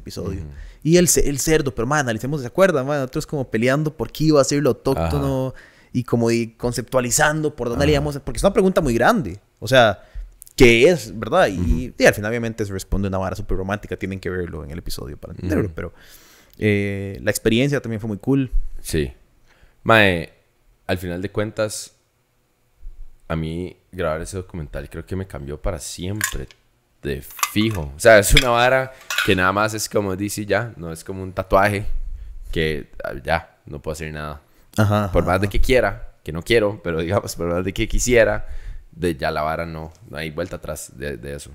episodio. Y el, el cerdo, pero man, analicemos, ¿se acuerdan? Man? Nosotros como peleando por qué iba a ser lo autóctono y como y conceptualizando por dónde le íbamos, porque es una pregunta muy grande. O sea, ¿qué es, verdad? Y, al final obviamente se responde una vara súper romántica, tienen que verlo en el episodio para entenderlo, pero eh, la experiencia también fue muy cool. Sí. Mae, al final de cuentas, a mí grabar ese documental creo que me cambió para siempre de fijo. O sea, es una vara que nada más es como dice ya, no es como un tatuaje que ah, ya, no puedo hacer nada. Ajá, por más de que quiera, que no quiero, pero digamos, por más de que quisiera, de ya la vara no, no hay vuelta atrás de, de eso.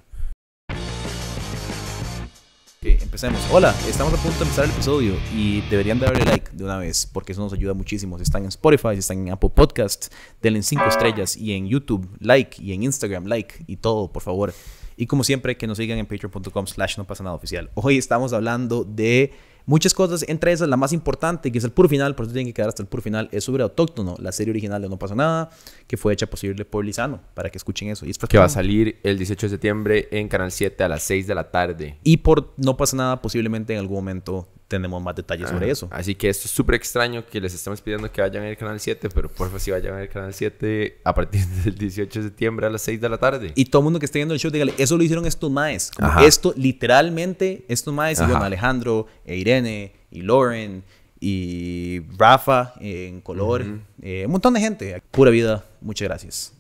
empecemos. Hola, estamos a punto de empezar el episodio y deberían darle like de una vez porque eso nos ayuda muchísimo. Si están en Spotify, si están en Apple Podcast, denle 5 estrellas y en YouTube like y en Instagram like y todo, por favor. Y como siempre, que nos sigan en patreon.com slash no pasa nada oficial. Hoy estamos hablando de muchas cosas, entre esas la más importante, que es el puro final, por eso tienen que quedar hasta el puro final, es sobre Autóctono, la serie original de No pasa nada, que fue hecha posible por Lizano, para que escuchen eso. Y que va a salir el 18 de septiembre en Canal 7 a las 6 de la tarde. Y por No pasa nada, posiblemente en algún momento tenemos más detalles sobre eso. Así que esto es súper extraño que les estamos pidiendo que vayan al canal 7, pero por favor si vayan al canal 7 a partir del 18 de septiembre a las 6 de la tarde. Y todo el mundo que esté viendo el show, dígale, eso lo hicieron estos maes. esto, literalmente, estos maes, y bueno, Alejandro, e Irene, y Lauren, y Rafa en color, eh, un montón de gente. Pura vida, muchas gracias.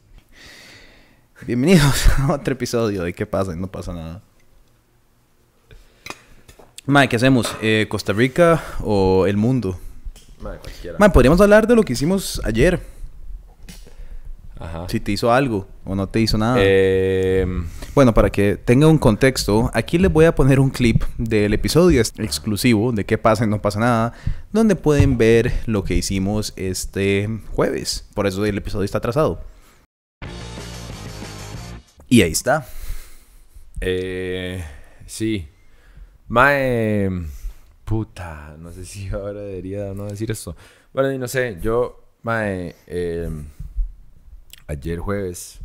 Bienvenidos a otro episodio de ¿Qué pasa? No pasa nada. Mae, ¿qué hacemos? Eh, ¿Costa Rica o el mundo? Mae, cualquiera. podríamos hablar de lo que hicimos ayer. Ajá. Si te hizo algo o no te hizo nada. Em, bueno, para que tenga un contexto, aquí les voy a poner un clip del episodio exclusivo de qué pasa y no pasa nada, donde pueden ver lo que hicimos este jueves. Por eso el episodio está atrasado. Y ahí está. Eh, sí, Mae. Puta, no sé si ahora debería no decir esto. Bueno, y no sé, yo, Mae, em, ayer jueves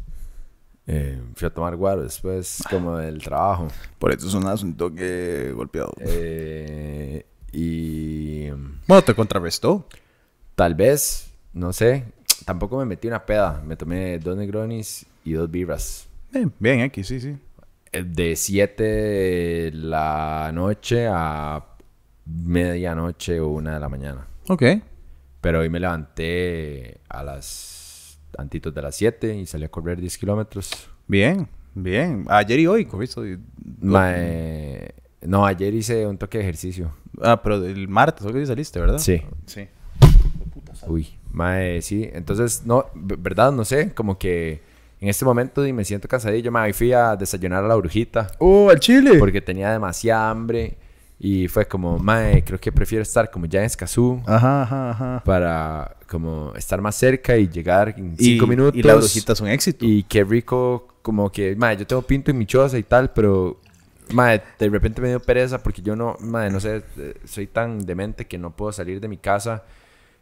eh, fui a tomar guaro después como del trabajo. Por eso es un asunto que golpeado. Eh, y. Bueno, te contrarrestó. Tal vez, no sé. Tampoco me metí una peda. Me tomé dos negronis y dos birras. Bien, bien, aquí, sí, sí. Eh, de 7 de la noche a medianoche o una de la mañana. Ok. Pero hoy me levanté a las antitos de las 7 y salí a correr 10 kilómetros. Bien, bien. Ayer y hoy corriste. no, ayer hice un toque de ejercicio. Ah, pero el martes que saliste, ¿verdad? Sí. Sí. Uy, mae, sí. Entonces, no, ¿verdad? No sé, como que en este momento y me siento cansadillo. Me fui a desayunar a la brujita. ¡Oh, al chile! Porque tenía demasiada hambre. Y fue como, mae, creo que prefiero estar como ya en Escazú. Ajá, ajá, ajá. Para como estar más cerca y llegar en cinco minutos. Y la brujita es un éxito. Y qué rico, como que, mae, yo tengo pinto en mi choza y tal, pero, mae, de repente me dio pereza porque yo no, mae, no sé, soy tan demente que no puedo salir de mi casa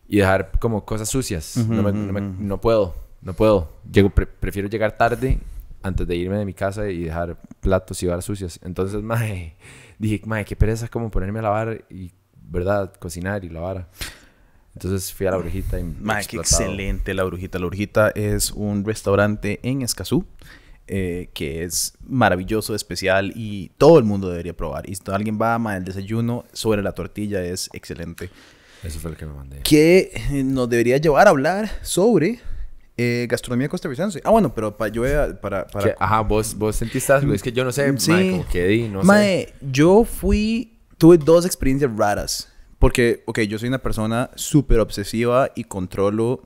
y dejar como cosas sucias. no, no puedo. No puedo. Llego, prefiero llegar tarde antes de irme de mi casa y dejar platos y varas sucias. Entonces, mae, dije, mae, qué pereza como ponerme a lavar y, ¿verdad? Cocinar y lavar. Entonces fui a la brujita y Mae, qué excelente la brujita. La brujita es un restaurante en Escazú. Eh, que es maravilloso, especial y todo el mundo debería probar. Y si alguien va, mae, el desayuno sobre la tortilla es excelente. Eso fue lo que me mandé. Que nos debería llevar a hablar sobre eh, gastronomía costarricense. Ah, bueno, pero para yo para, para... Ajá, vos, vos sentiste algo. Es que yo no sé, sí. mae, como que di, no sé. yo fui... Tuve dos experiencias raras. Porque, ok, yo soy una persona súper obsesiva y controlo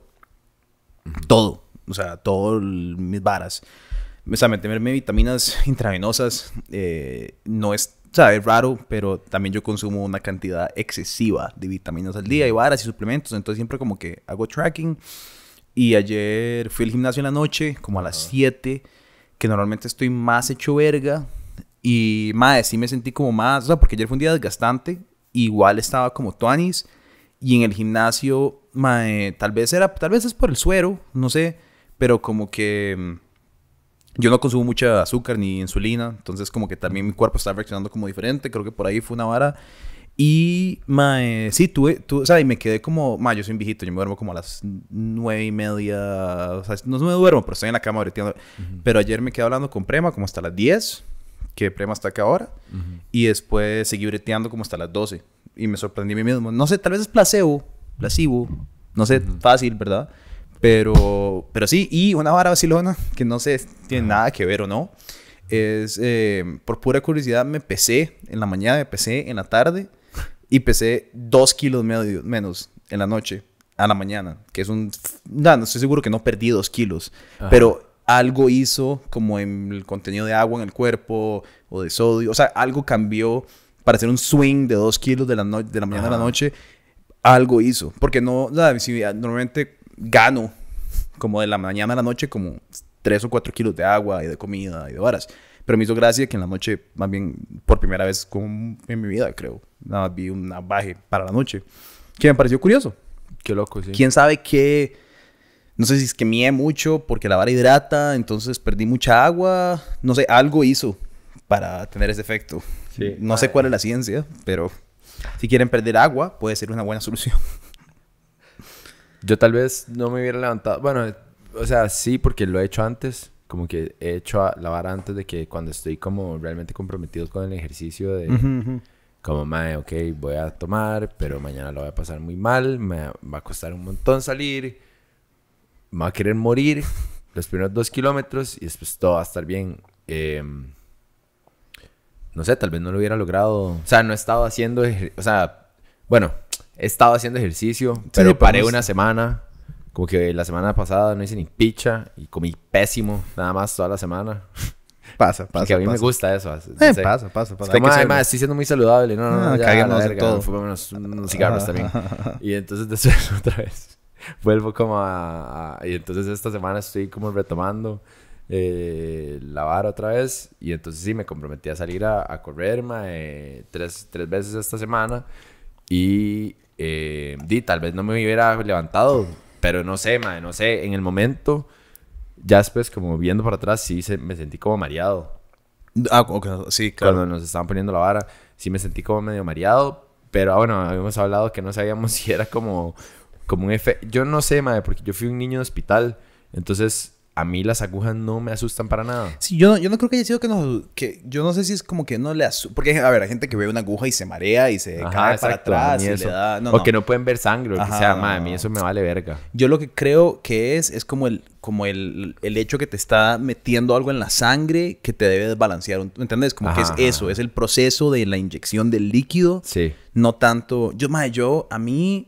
todo. O sea, todas mis varas. O sea, meterme vitaminas intravenosas eh, no es, o sea, es raro, pero también yo consumo una cantidad excesiva de vitaminas al día y varas y suplementos. Entonces siempre como que hago tracking y ayer fui al gimnasio en la noche, como a las 7, que normalmente estoy más hecho verga. Y, madre, sí me sentí como más, o sea, porque ayer fue un día desgastante. Igual estaba como tuanis. Y en el gimnasio, madre, tal vez era, tal vez es por el suero, no sé. Pero como que, Yo no consumo mucha azúcar ni insulina, entonces como que también mi cuerpo está reaccionando como diferente. Creo que por ahí fue una vara. Y, mae, sí, tuve, tuve, o sea, y me quedé como, mae, yo soy un viejito, yo me duermo como a las nueve y media, o sea, no me duermo, pero estoy en la cama breteando. Pero ayer me quedé hablando con Prema como hasta las 10, que Prema está acá ahora, y después seguí breteando como hasta las 12, y me sorprendí a mí mismo. No sé, tal vez es placebo, placebo, no sé, fácil, ¿verdad? Pero, pero sí, y una vara vacilona, que no sé, tiene nada que ver o no, es, eh, por pura curiosidad, me pesé en la mañana, me pesé en la tarde, y pesé dos kilos medio, menos en la noche a la mañana, que es un... No, no estoy seguro que no perdí dos kilos, pero algo hizo como en el contenido de agua en el cuerpo o de sodio, o sea, algo cambió para hacer un swing de dos kilos de la, no de la mañana a la noche, algo hizo, porque no, nada, si normalmente gano como de la mañana a la noche como tres o cuatro kilos de agua y de comida y de varas. Pero me hizo gracia que en la noche, más bien por primera vez como en mi vida, creo, nada vi una baje para la noche. Que me pareció curioso. Qué loco, sí. ¿Quién sabe qué? No sé si es que mié mucho porque la vara hidrata, entonces perdí mucha agua. No sé, algo hizo para tener ese efecto. Sí. No sé cuál es la ciencia, pero si quieren perder agua, puede ser una buena solución. Yo tal vez no me hubiera levantado. Bueno, o sea, sí, porque lo he hecho antes. Como que he hecho a- la vara antes de que cuando estoy como realmente comprometido con el ejercicio de... Como, mae, ok, voy a tomar, pero mañana lo voy a pasar muy mal, me va a costar un montón salir, me va a querer morir los primeros dos kilómetros y después todo va a estar bien. Eh, no sé, tal vez no lo hubiera logrado. O sea, no he estado haciendo, o sea, bueno, he estado haciendo ejercicio, pero sí, paré podemos- una semana. Como que la semana pasada no hice ni picha y comí pésimo, nada más toda la semana. Pasa, Porque a mí me pasa. gusta eso. no Eh, pasa, pasa, Es pasa. Como, que "Ay, ser- ma, estoy siendo muy saludable. No, no, no, Ah, ya, caguémonos la verga, todo. Fumémonos unos cigarros también. Y entonces después otra vez vuelvo como a, a- Y entonces esta semana estoy como retomando eh, la vara otra vez. Y entonces sí, me comprometí a salir a, a correr, ma, eh, tres, tres veces esta semana. Y eh, di, tal vez no me hubiera levantado. Pero no sé, ma, no sé. En el momento, ya después como viendo para atrás, sí se- me sentí como mareado Ah, ok, sí, claro. cuando nos estaban poniendo la vara, sí me sentí como medio mareado. Pero ah, bueno, habíamos hablado que no sabíamos si era como, como un efecto. Yo no sé, madre, porque yo fui un niño de hospital. Entonces, a mí las agujas no me asustan para nada. Sí, yo no, yo no creo que haya sido que no... Que, yo no sé si es como que no le asusta... Porque, a ver, hay gente que ve una aguja y se marea y se Ajá, cae exacto, para atrás y eso. le da... No, o no. que no pueden ver sangre o lo que Ajá, sea, no, madre, a mí eso me vale verga. Yo lo que creo que es, es como el, como el, el hecho que te está metiendo algo en la sangre que te debe desbalancear. ¿Entendés? Como que Ajá, es eso, ajá. es el proceso de la inyección del líquido. Sí. No tanto... Yo, madre, yo, a mí...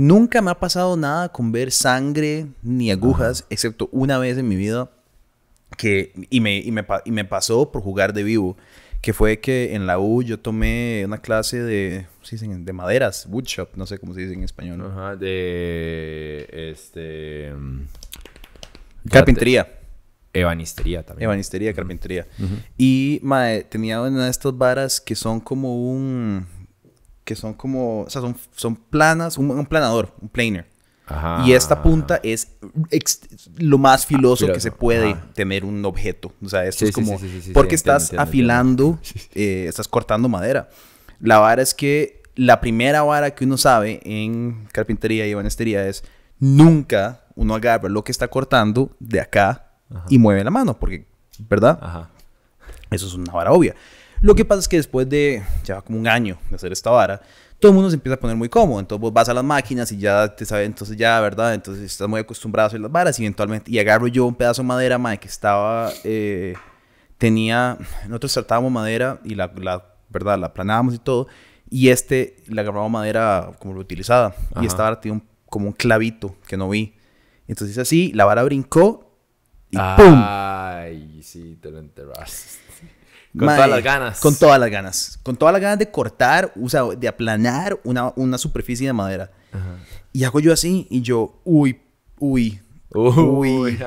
Nunca me ha pasado nada con ver sangre ni agujas, excepto una vez en mi vida que, y, me, y, me, y me pasó por jugar de vivo, que fue que en la U yo tomé una clase de, ¿cómo se dicen? de maderas, woodshop, no sé cómo se dice en español. Ajá, de. Este. Carpintería. Ebanistería también. Ebanistería, carpintería. Y mae, tenía una de estas varas que son como un. Que son como. O sea, son, son planas, un, un planador, un planer. Ajá. Y esta punta es lo más filoso, que filoso, se puede ajá. tener un objeto. O sea, esto Sí, es como... sí, sí, porque entiendo, estás entiendo, afilando, eh, estás cortando madera. La vara es que la primera vara que uno sabe en carpintería y ebanistería es nunca uno agarra lo que está cortando de acá y mueve la mano, porque, ¿verdad? Ajá. Eso es una vara obvia. Lo que pasa es que después de ya como un año de hacer esta vara, todo el mundo se empieza a poner muy cómodo. Entonces vos vas a las máquinas y ya te sabes, entonces ya, ¿verdad? Entonces estás muy acostumbrado a hacer las varas y eventualmente, y agarro yo un pedazo de madera, mae, que estaba, eh, tenía, nosotros tratábamos madera y la, la, ¿verdad? La planábamos y todo. Y este, la agarramos madera como reutilizada. Ajá. Y esta vara tenía un- como un clavito que no vi. Entonces así, la vara brincó y. ¡pum! Ay, sí, te lo enterraste. Con Mae, todas las ganas. Con todas las ganas. Con todas las ganas de cortar, o sea, de aplanar una, una superficie de madera. Ajá. Y hago yo así y yo, uy, uy, Uy, uy,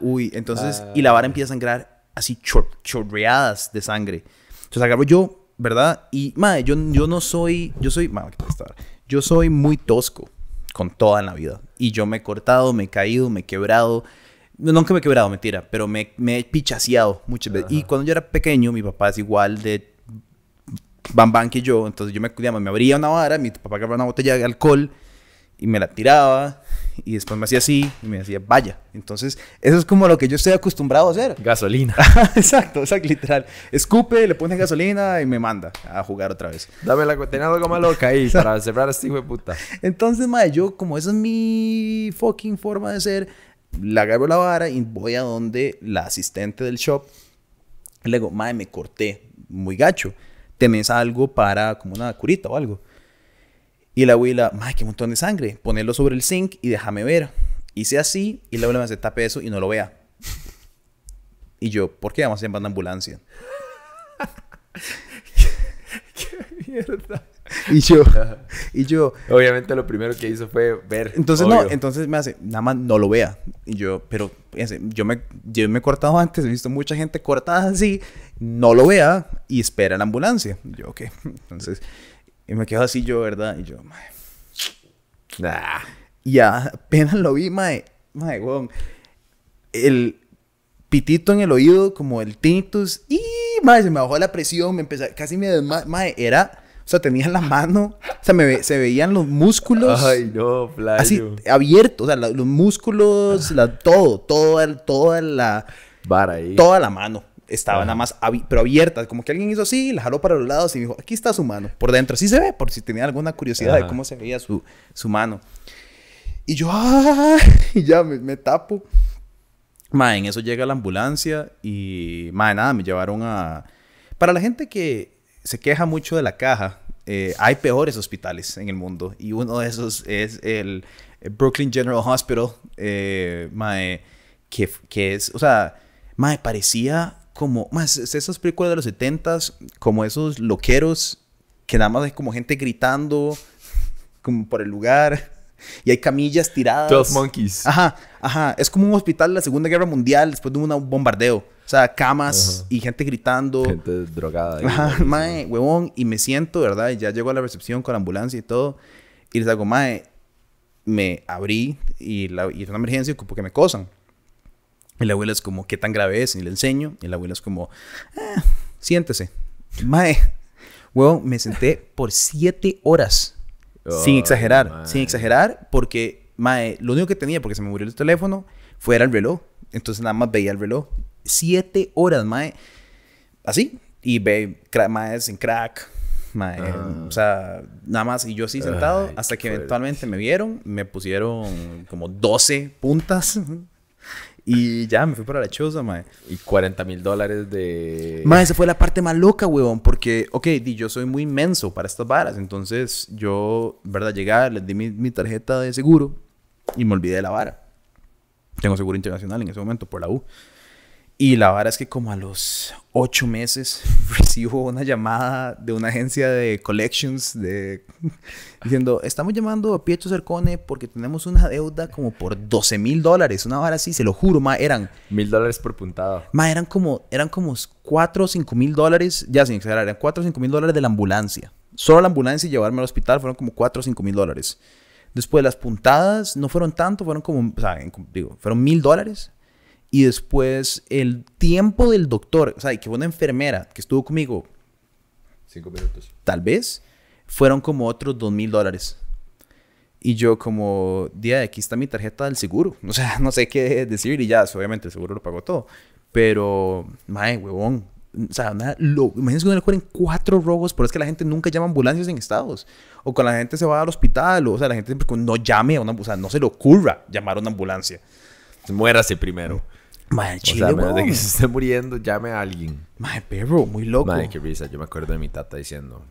uy. Entonces, Ah. y la vara empieza a sangrar así chor- chorreadas de sangre. Entonces agarro yo, ¿verdad? Y, madre, yo, yo no soy, yo soy, madre. Yo soy muy tosco con toda la vida. Y yo me he cortado, me he caído, me he quebrado. No, nunca me he quebrado, mentira, pero me, me he pichaseado muchas veces. Y cuando yo era pequeño, mi papá es igual de bam que yo. Entonces yo me, digamos, me abría una vara, mi papá agarraba una botella de alcohol y me la tiraba. Y después me hacía así y me decía, vaya. Entonces, eso es como lo que yo estoy acostumbrado a hacer. Gasolina. exacto, exacto, literal. Escupe, le pone gasolina y me manda a jugar otra vez. Dame la tenés algo más loca ahí para cerrar a este hijo de puta. Entonces, madre, yo, como esa es mi fucking forma de ser, la agarro la vara y voy a donde la asistente del shop. Le digo, madre, me corté muy gacho. ¿Tenés algo para como una curita o algo? Y la abuela, madre, qué montón de sangre. Ponerlo sobre el zinc y déjame ver. Hice así y la abuela me hace tape eso y no lo vea. Y yo, ¿por qué vamos a llamar una ambulancia? qué mierda. Y yo, y yo. Obviamente lo primero que hizo fue ver. Entonces no, entonces me hace, nada más no lo vea. Y yo, pero yo me, yo me he cortado antes, he visto mucha gente cortada así, no lo vea y espera la ambulancia. Yo, ok. Entonces, y me quedo así yo, ¿verdad? Y yo, mae. Nah. Ya apenas lo vi, mae. Mae, weón. El pitito en el oído, como el tinnitus. Y, mae, se me bajó la presión. Me empezó, casi me desma... Mae, era... O sea, tenía la mano, o sea, me, se veían los músculos. Ay, no, playo. Así, abiertos, o sea, los músculos, la, todo, toda, toda la... Vara ahí. Toda la mano estaba nada más, pero abierta. Como que alguien hizo así, la jaló para los lados y dijo, aquí está su mano. Por dentro, sí se ve, por si tenía alguna curiosidad de cómo se veía su, su mano. Y yo, ¡ah! Y ya me, tapo. Ma, en eso llega la ambulancia y, ma, nada, me llevaron a... Para la gente que se queja mucho de la caja, eh, hay peores hospitales en el mundo. Y uno de esos es el, Brooklyn General Hospital, eh, que, es, o sea, ma, parecía como, más esas películas de los 70 como esos loqueros que nada más hay como gente gritando como por el lugar y hay camillas tiradas. 12 Monkeys. Ajá, ajá. Es como un hospital de la Segunda Guerra Mundial después de un bombardeo. O sea, camas y gente gritando. Gente drogada. Ajá, mae, huevón. Y me siento, ¿verdad? Y ya llego a la recepción con la ambulancia y todo. Y les hago, mae, me abrí y, la, y es una emergencia porque me cosan. Y la abuela es como, ¿qué tan grave es? Y le enseño. Y la abuela es como, eh, siéntese. Mae, huevón, me senté por siete horas. Sin exagerar, sin exagerar, porque, mae, lo único que tenía, porque se me murió el teléfono, fue el reloj. Entonces nada más veía el reloj. Siete horas, mae. Así. Y ve, mae, en crack. Mae, ah. O sea, nada más. Y yo así sentado, hasta que eventualmente me vieron, me pusieron como 12 puntas. Y ya, me fui para la choza, mae. Y 40 mil dólares de... Mae, esa fue la parte más loca, huevón. Porque, ok, di, yo soy muy inmenso para estas varas. Entonces, yo, ¿verdad? Llegué, les di mi, mi tarjeta de seguro y me olvidé de la vara. Tengo seguro internacional en ese momento por la U. Y la verdad es que como a los ocho meses recibo una llamada de una agencia de collections de, diciendo, estamos llamando a Pietro Cercone porque tenemos una deuda como por 12 mil dólares. Una vara así, se lo juro, ma, eran... Mil dólares por puntada. Ma, eran como, eran como 4 o 5 mil dólares, ya sin exagerar, eran 4 o 5 mil dólares de la ambulancia. Solo la ambulancia y llevarme al hospital fueron como 4 o 5 mil dólares. Después las puntadas no fueron tanto, fueron como, o sea, digo, fueron mil dólares y después el tiempo del doctor, o sea, que una enfermera que estuvo conmigo. Cinco minutos. Tal vez. Fueron como otros dos mil dólares. Y yo como, día, aquí está mi tarjeta del seguro. O sea, no sé qué decir y ya, obviamente el seguro lo pagó todo. Pero, mae, huevón. O sea, nada, lo, imagínense que uno le ocurren cuatro robos, pero es que la gente nunca llama ambulancias en estados. O cuando la gente se va al hospital, o, sea, la gente no llame a una ambulancia, no se le ocurra llamar a una ambulancia. Muérase primero. Madre, chile, o sea, menos de que se esté muriendo, llame a alguien. Madre, perro, muy loco. Madre, qué risa. Yo me acuerdo de mi tata diciendo...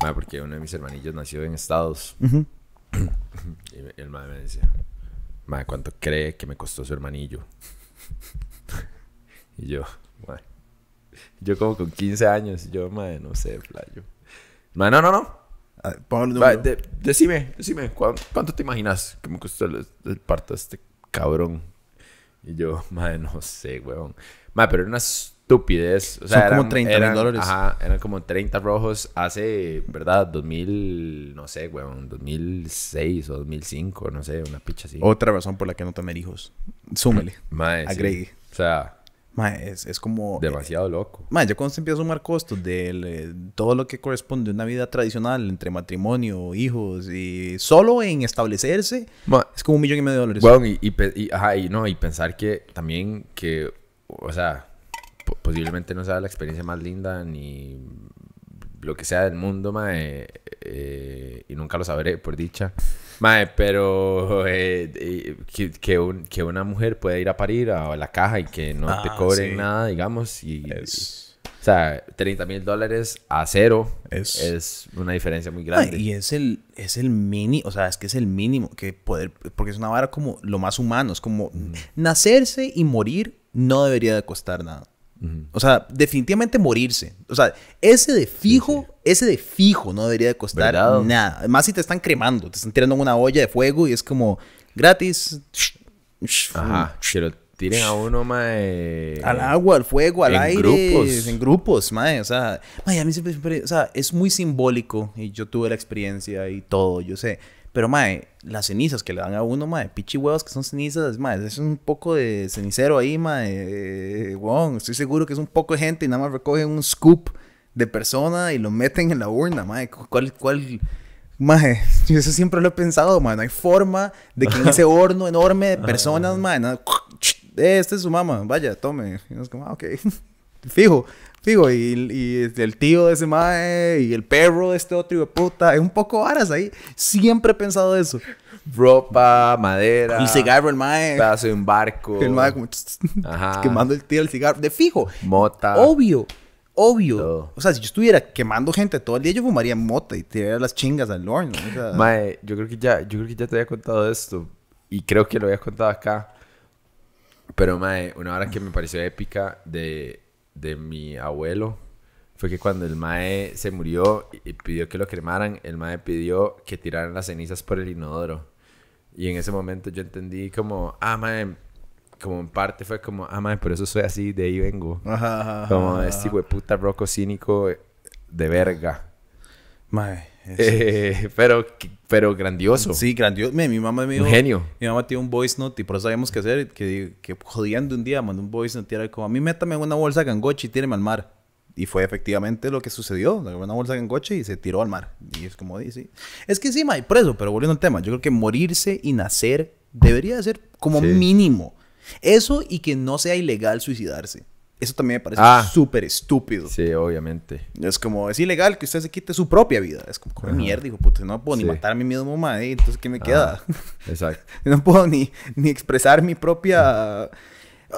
Madre, porque uno de mis hermanillos nació en Estados. y el madre me decía... Madre, ¿cuánto cree que me costó su hermanillo? y yo... Madre... Yo como con 15 años. Y yo, madre, no sé, playo. Madre, no, no, no. decime, decime, ¿cuánto, te imaginas que me costó el, el parto de este cabrón? Y yo, madre, no sé, weón. Madre, pero era una estupidez. O Son sea, como eran- 30 mil eran- dólares. Ajá, eran como 30 rojos hace, ¿verdad? 2000, no sé, weón, 2006 o 2005, no sé, una picha así. Otra razón por la que no tener hijos. Súmele. Sí. agregue. O sea, Mae, es, es como... demasiado loco. Mae, ya cuando se empieza a sumar costos de eh, todo lo que corresponde a una vida tradicional entre matrimonio, hijos y solo en establecerse, Ma- es como un millón y medio de dólares. Weón, y, y, pe- y- ajá, y no, y pensar que también que, o sea, po- posiblemente no sea la experiencia más linda ni lo que sea del mundo, mae, eh, y nunca lo sabré, por dicha. Mae, pero eh, eh, que, que, un- que una mujer puede ir a parir a la caja y que no te Ah, cobren sí. nada, digamos, y... Es- O sea, 30 mil dólares a cero Es- es, una diferencia muy grande. y es el, es el mini, o sea, es que es el mínimo que poder, porque es una vara como lo más humano, es como nacerse y morir no debería de costar nada. O sea, definitivamente morirse. O sea, ese de fijo, ese de fijo no debería de costar ¿Verdad? nada. Además, si te están cremando, te están tirando en una olla de fuego y es como gratis. Ajá, que lo tiren a uno, mae... Al agua, al fuego, al en aire, grupos. en grupos, mae, o sea, mae, a mí siempre, siempre- o sea, es muy simbólico y yo tuve la experiencia y todo, yo sé, pero mae, las cenizas que le dan a uno, mae, pichi huevos que son cenizas, mae, es un poco de cenicero ahí, mae, eh, weón, estoy seguro que es un poco de gente y nada más recogen un scoop de persona y lo meten en la urna, mae, ¿cuál, cuál, Mae, yo eso siempre lo he pensado, mae. No hay forma de que en ese horno enorme de personas, mae, nada, eh, este es su mamá, vaya, tome. Y es como, ah, ok. Fijo, fijo. Y, y el tío de ese mae y el perro de este otro hijo de puta. Hay un poco varas ahí. Siempre he pensado eso. ropa, madera, El cigarro, el mae. pedazo de un barco, El mae como Ajá. quemando el tío el cigarro. De fijo. mota. Obvio. Obvio. Todo. O sea, si yo estuviera quemando gente todo el día, yo fumaría mota y tiraría las chingas al horno. O sea, Mae, yo creo que ya, yo creo que ya te había contado esto y creo que lo había contado acá. Pero mae, una hora que me pareció épica de, de mi abuelo fue que cuando el mae se murió y pidió que lo cremaran, el mae pidió que tiraran las cenizas por el inodoro. Y en ese momento yo entendí como, ah, mae, como en parte fue como, ah, mae, por eso soy así, de ahí vengo. Ajá, ajá, Como ajá. este hijo de puta roco cínico de verga. Mae, Eh, pero, pero grandioso. Sí, grandioso. Mi, mi mamá me dijo... Un genio. Mi mamá tiene un voice note y por eso sabíamos qué hacer. Que, que jodiendo un día mandó un voice note y era como... A mí métame en una bolsa gangoche y tíreme al mar. Y fue efectivamente lo que sucedió. Una bolsa gangoche y se tiró al mar. Y es como dice... Es que sí, mae, por eso. Pero volviendo al tema. Yo creo que morirse y nacer debería de ser como Sí. mínimo. Eso y que no sea ilegal suicidarse. Eso también me parece Ah. súper estúpido. Sí, obviamente. Es como, es ilegal que usted se quite su propia vida. Es como, "Come mierda, hijo, puta, no puedo Sí. ni matar a mí mismo, madre, entonces, ¿qué me queda? Exacto. no puedo ni, ni expresar mi propia...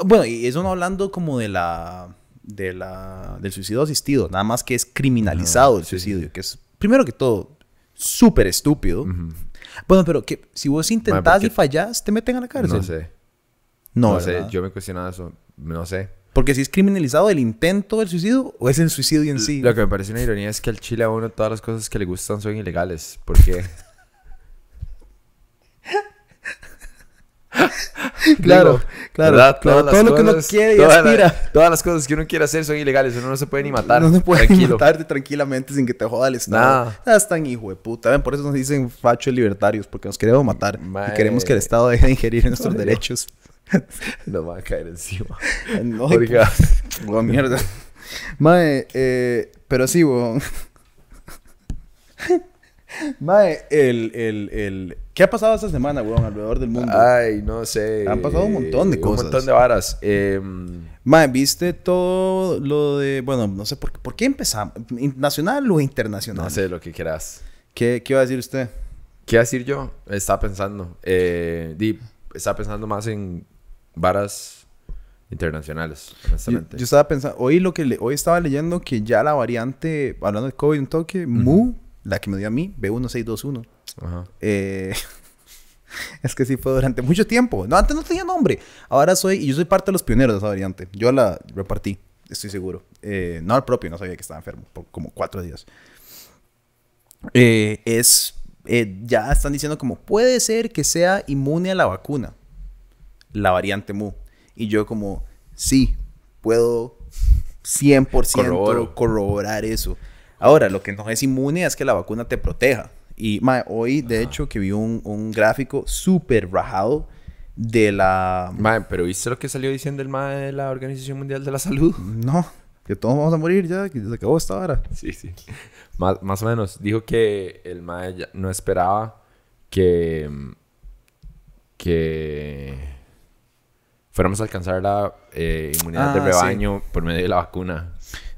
Bueno, y eso no hablando como de la... De la del suicidio asistido, nada más que es criminalizado el sí, suicidio, que es, primero que todo, súper estúpido. Bueno, pero que si vos intentás y fallás, te meten a la cárcel. No sé. No, No, sé. Yo me cuestionaba eso. No sé. Porque si es criminalizado el intento del suicidio o es el suicidio en sí. Lo que me parece una ironía es que al chile a uno todas las cosas que le gustan son ilegales. Porque. Claro, Digo, claro, ¿verdad? claro, todo lo que uno quiere y toda la- aspira. todas las cosas que uno quiere hacer son ilegales. Uno no se puede ni matar. No se puede Tranquilo. matarte tranquilamente sin que te joda el Estado. Nada. Ah, están hijo de puta. Ven, por eso nos dicen fachos libertarios, porque nos queremos matar. Y queremos que el Estado deje de ingerir en nuestros Ay, derechos. Nos va a caer encima. No, Oiga. Oh, mierda. Mae, eh, pero sí, weón. Mae, el, el, el... ¿Qué ha pasado esta semana, weón, alrededor del mundo? Ay, no sé. Han pasado un montón de cosas. Un montón de varas. Em, Mae, ¿viste todo lo de... Bueno, no sé, ¿por, ¿por qué empezamos? ¿Nacional o internacional? no sé lo que quieras. ¿Qué, ¿Qué iba a decir usted? ¿Qué iba a decir yo? Estaba pensando. Eh, di, estaba pensando más en varas internacionales, Yo, honestamente. yo estaba pensando, hoy lo que le- hoy estaba leyendo que ya la variante, hablando de COVID un toque, Mu, la que me dio a mí, B1621. Ajá. eh, es que sí fue durante mucho tiempo. No, antes no tenía nombre. Ahora soy, y yo soy parte de los pioneros de esa variante. Yo la repartí, estoy seguro. Eh, no al propio, no sabía que estaba enfermo por como cuatro días. Eh, es, eh, ya están diciendo como, puede ser que sea inmune a la vacuna. La variante Mu. Y yo como, sí, puedo 100% Corroboro. corroborar eso. Ahora, lo que no es inmune es que la vacuna te proteja. Y mae, hoy, de hecho, que vi un, un gráfico súper rajado de la... Mae, pero ¿viste lo que salió diciendo el mae de la Organización Mundial de la Salud? No, que todos vamos a morir ya, que se acabó esta hora. Sí, sí. Más, más o menos. Dijo que el ya no esperaba que... que fuéramos a alcanzar la eh, inmunidad de Ah, rebaño por medio de la vacuna.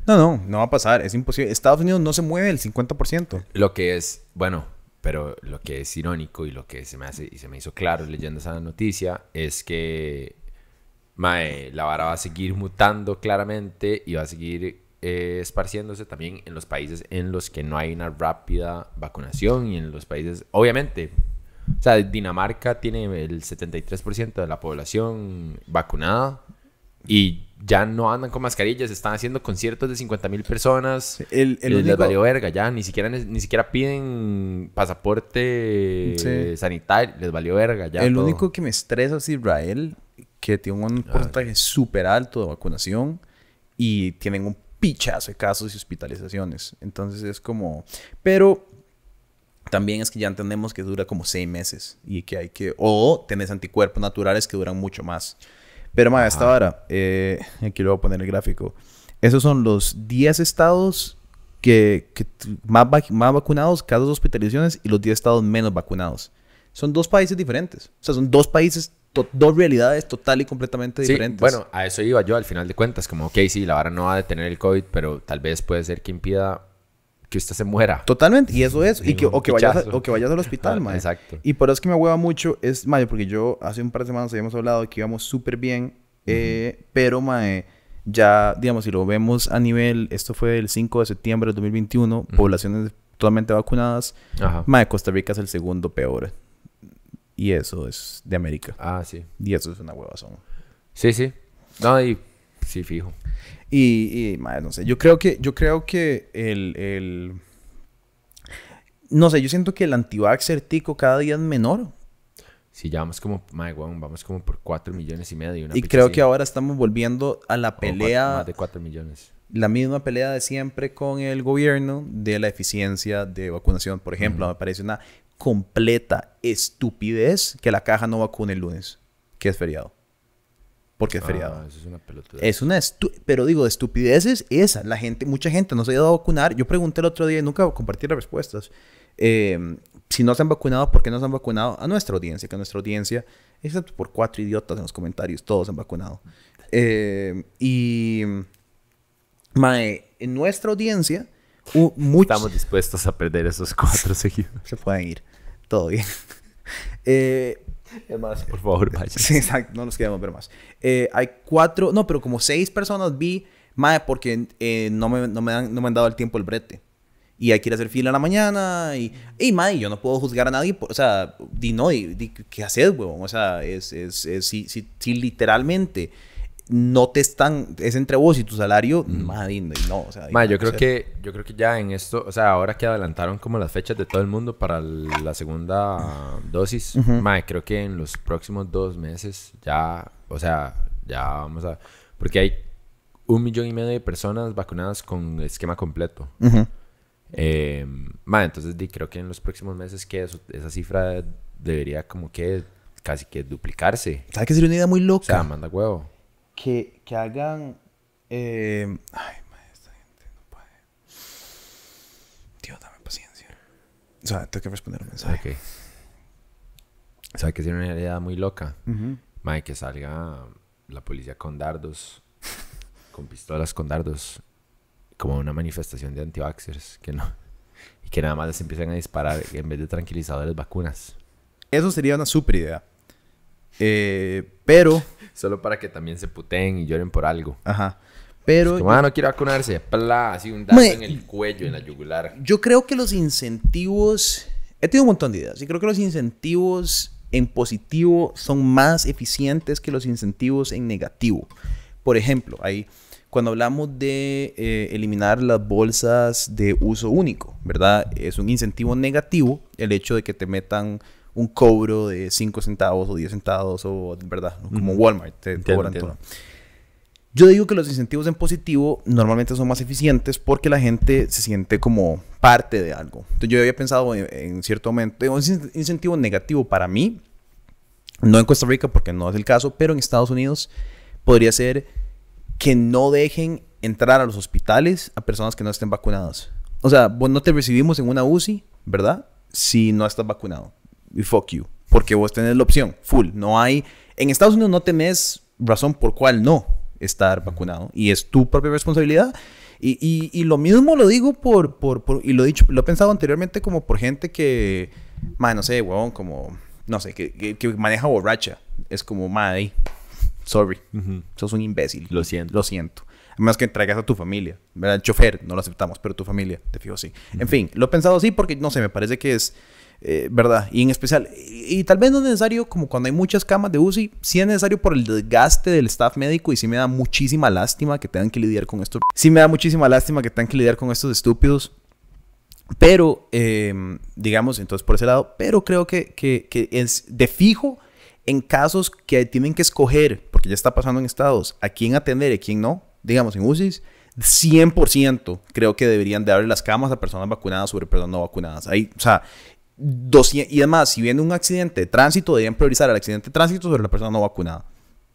No, no, no va a pasar, es imposible. Estados Unidos no se mueve el 50%. Lo que es, bueno, pero lo que es irónico y lo que se me hace y se me hizo claro leyendo esa noticia es que mae, la vara va a seguir mutando claramente y va a seguir eh, esparciéndose también en los países en los que no hay una rápida vacunación y en los países, obviamente, o sea, Dinamarca tiene el 73% de la población vacunada y ya no andan con mascarillas, están haciendo conciertos de 50 mil personas. El, el Y les único- valió verga ya, ni siquiera, ni siquiera piden pasaporte Sí. sanitario, les valió verga ya. el todo. único que me estresa es Israel, que tiene un porcentaje súper alto de vacunación y tienen un pichazo de casos y hospitalizaciones. Entonces es como... Pero también es que ya entendemos que dura como seis meses y que hay que... O tenés anticuerpos naturales que duran mucho más. Pero, ma, esta hora, eh, aquí le voy a poner el gráfico. Esos son los 10 estados que, más, vac- más vacunados, casos de hospitalizaciones, y los 10 estados menos vacunados. Son dos países diferentes. O sea, son dos países, dos realidades total y completamente Sí, diferentes. bueno, a eso iba yo al final de cuentas, como, ok, sí, la vara no va a detener el COVID, pero tal vez puede ser que impida que usted se muera. Totalmente, y eso es. Y que, o, que vayas a- o que vayas al hospital, mae. exacto. Y por eso es que me hueva mucho, es, mae, porque yo hace un par de semanas habíamos hablado de que íbamos súper bien, eh, pero, mae, ya, digamos, si lo vemos a nivel, esto fue el 5 de septiembre de 2021, poblaciones totalmente vacunadas, Ajá. mae, Costa Rica es el segundo peor. Y eso es de América. Ah, sí. Y eso es una huevazón. Sí, sí. No, y sí, fijo. Y, y mae, no sé, yo creo que, yo creo que el, el... No sé, yo siento que el antivaxxer tico cada día es menor. Sí, ya vamos como, weón, vamos como por 4 millones y medio. una Y creo así. que ahora estamos volviendo a la cuatro- pelea, más de 4 millones. la misma pelea de siempre con el gobierno de la eficiencia de vacunación. Por ejemplo, me parece una completa estupidez que la caja no vacune el lunes, que es feriado. Porque es feriado. Ah, eso es una pelotuda. Es una pero digo, de estupideces esa. La gente, mucha gente no se ha ido a vacunar. Yo pregunté el otro día y nunca compartí las respuestas. Eh, si no se han vacunado, ¿por qué no se han vacunado? A nuestra audiencia, que a nuestra audiencia, excepto por cuatro idiotas en los comentarios, todos se han vacunado. Eh, y, mae, en nuestra audiencia, muchos Estamos dispuestos a perder esos cuatro seguidos. se pueden ir. Todo bien. Eh, Es más, por favor, vaya. Sí, exacto, no nos queremos ver más. Eh, hay cuatro, no, pero como seis personas vi, mae, porque eh, no, me, no, me dan- no me han dado el tiempo el brete. Y hay que ir a hacer fila en la mañana. Y, y mae, yo no puedo juzgar a nadie. por- o sea, di no, di, di, ¿qué haces, huevón? O sea, es, es, es- si, si, si literalmente no te están, es entre vos y tu salario, mae, di, no, o sea, yo creo que yo creo que ya en esto, o sea, ahora que adelantaron como las fechas de todo el mundo para la segunda dosis, ma, creo que en los próximos dos meses ya, o sea, ya vamos a, porque hay un millón y medio de personas vacunadas con esquema completo. Ujú. Eh, ma, entonces di, creo que en los próximos meses que eso- esa cifra debería como que casi que duplicarse. ¿Sabes qué sería una idea muy O loca? sea, manda huevo. Que, que hagan. eh, ay, madre, esta gente no puede. Dios, dame paciencia. O sea, tengo que responder un mensaje. Ok. ¿Sabe que sería una idea muy loca? Ujú. Mae, que salga la policía con dardos, con pistolas con dardos, como una manifestación de antivaxxers, que no. Y que nada más les empiezan a disparar en vez de tranquilizadores vacunas. Eso sería una super idea. Eh, pero, Solo para que también se puteen y lloren por algo. ajá. Pero Como, ah, no quiero vacunarse. Pla, así un Mae. en el cuello, en la yugular. yo creo que los incentivos. He tenido un montón de ideas. Y creo que los incentivos en positivo son más eficientes que los incentivos en negativo. Por ejemplo, ahí, cuando hablamos de eh, eliminar las bolsas de uso único, ¿verdad? Es un incentivo negativo el hecho de que te metan un cobro de 5 centavos o 10 centavos o, ¿verdad? Como Walmart, te Entiendo, cobran entiendo. todo. Yo digo que los incentivos en positivo normalmente son más eficientes porque la gente se siente como parte de algo. Entonces yo había pensado en, en cierto momento, un incentivo negativo para mí, no en Costa Rica porque no es el caso, pero en Estados Unidos podría ser que no dejen entrar a los hospitales a personas que no estén vacunadas. O sea, vos no te recibimos en una UCI, ¿verdad? Si no estás vacunado. Y fuck you. Porque vos tenés la opción, full. No hay... En Estados Unidos no tenés razón por cuál no estar vacunado. Y es tu propia responsabilidad. Y, y, y lo mismo lo digo por, por, por, Y lo he dicho, lo he pensado anteriormente como por gente que... Man, no sé, huevón, como... No sé, que, que, que maneja borracha. Es como, madre, sorry. Sos un imbécil. Lo siento. Lo siento. Además que traigas a tu familia. ¿verdad? El chofer no lo aceptamos, pero tu familia, te fijo, sí. En fin, lo he pensado así porque, no sé, me parece que es... eh, ¿Verdad? Y en especial, y, y tal vez no es necesario, como cuando hay muchas camas de UCI, sí es necesario por el desgaste del staff médico y sí me da muchísima lástima que tengan que lidiar con esto. Sí me da muchísima lástima que tengan que lidiar con estos estúpidos. Pero, eh, digamos, entonces por ese lado, pero creo que, que, que es de fijo en casos que tienen que escoger, porque ya está pasando en estados, a quién atender y a quién no, digamos en UCIs, 100% creo que deberían de darle las camas a personas vacunadas sobre personas no vacunadas. Ahí, o sea, 200, y además, si viene un accidente de tránsito, deberían priorizar el accidente de tránsito sobre la persona no vacunada.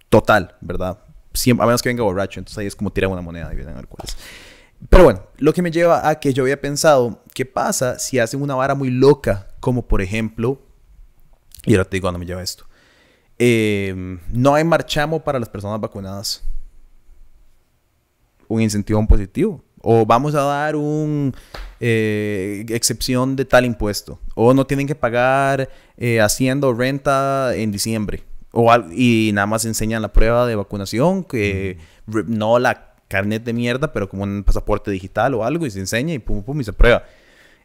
Total, ¿verdad? Siempre, a menos que venga borracho, entonces ahí es como tirar una moneda y vienen a ver cuál. Pero bueno, lo que me lleva a que yo había pensado, ¿qué pasa si hacen una vara muy loca? Como por ejemplo, y ahora te digo dónde me lleva esto. Eh, no hay marchamo para las personas vacunadas. Un incentivo en positivo. O vamos a dar un eh, excepción de tal impuesto. O no tienen que pagar eh, hacienda o renta en diciembre. O y nada más enseñan la prueba de vacunación, que no la carnet de mierda, pero como un pasaporte digital o algo, y se enseña y pum, pum, y se prueba.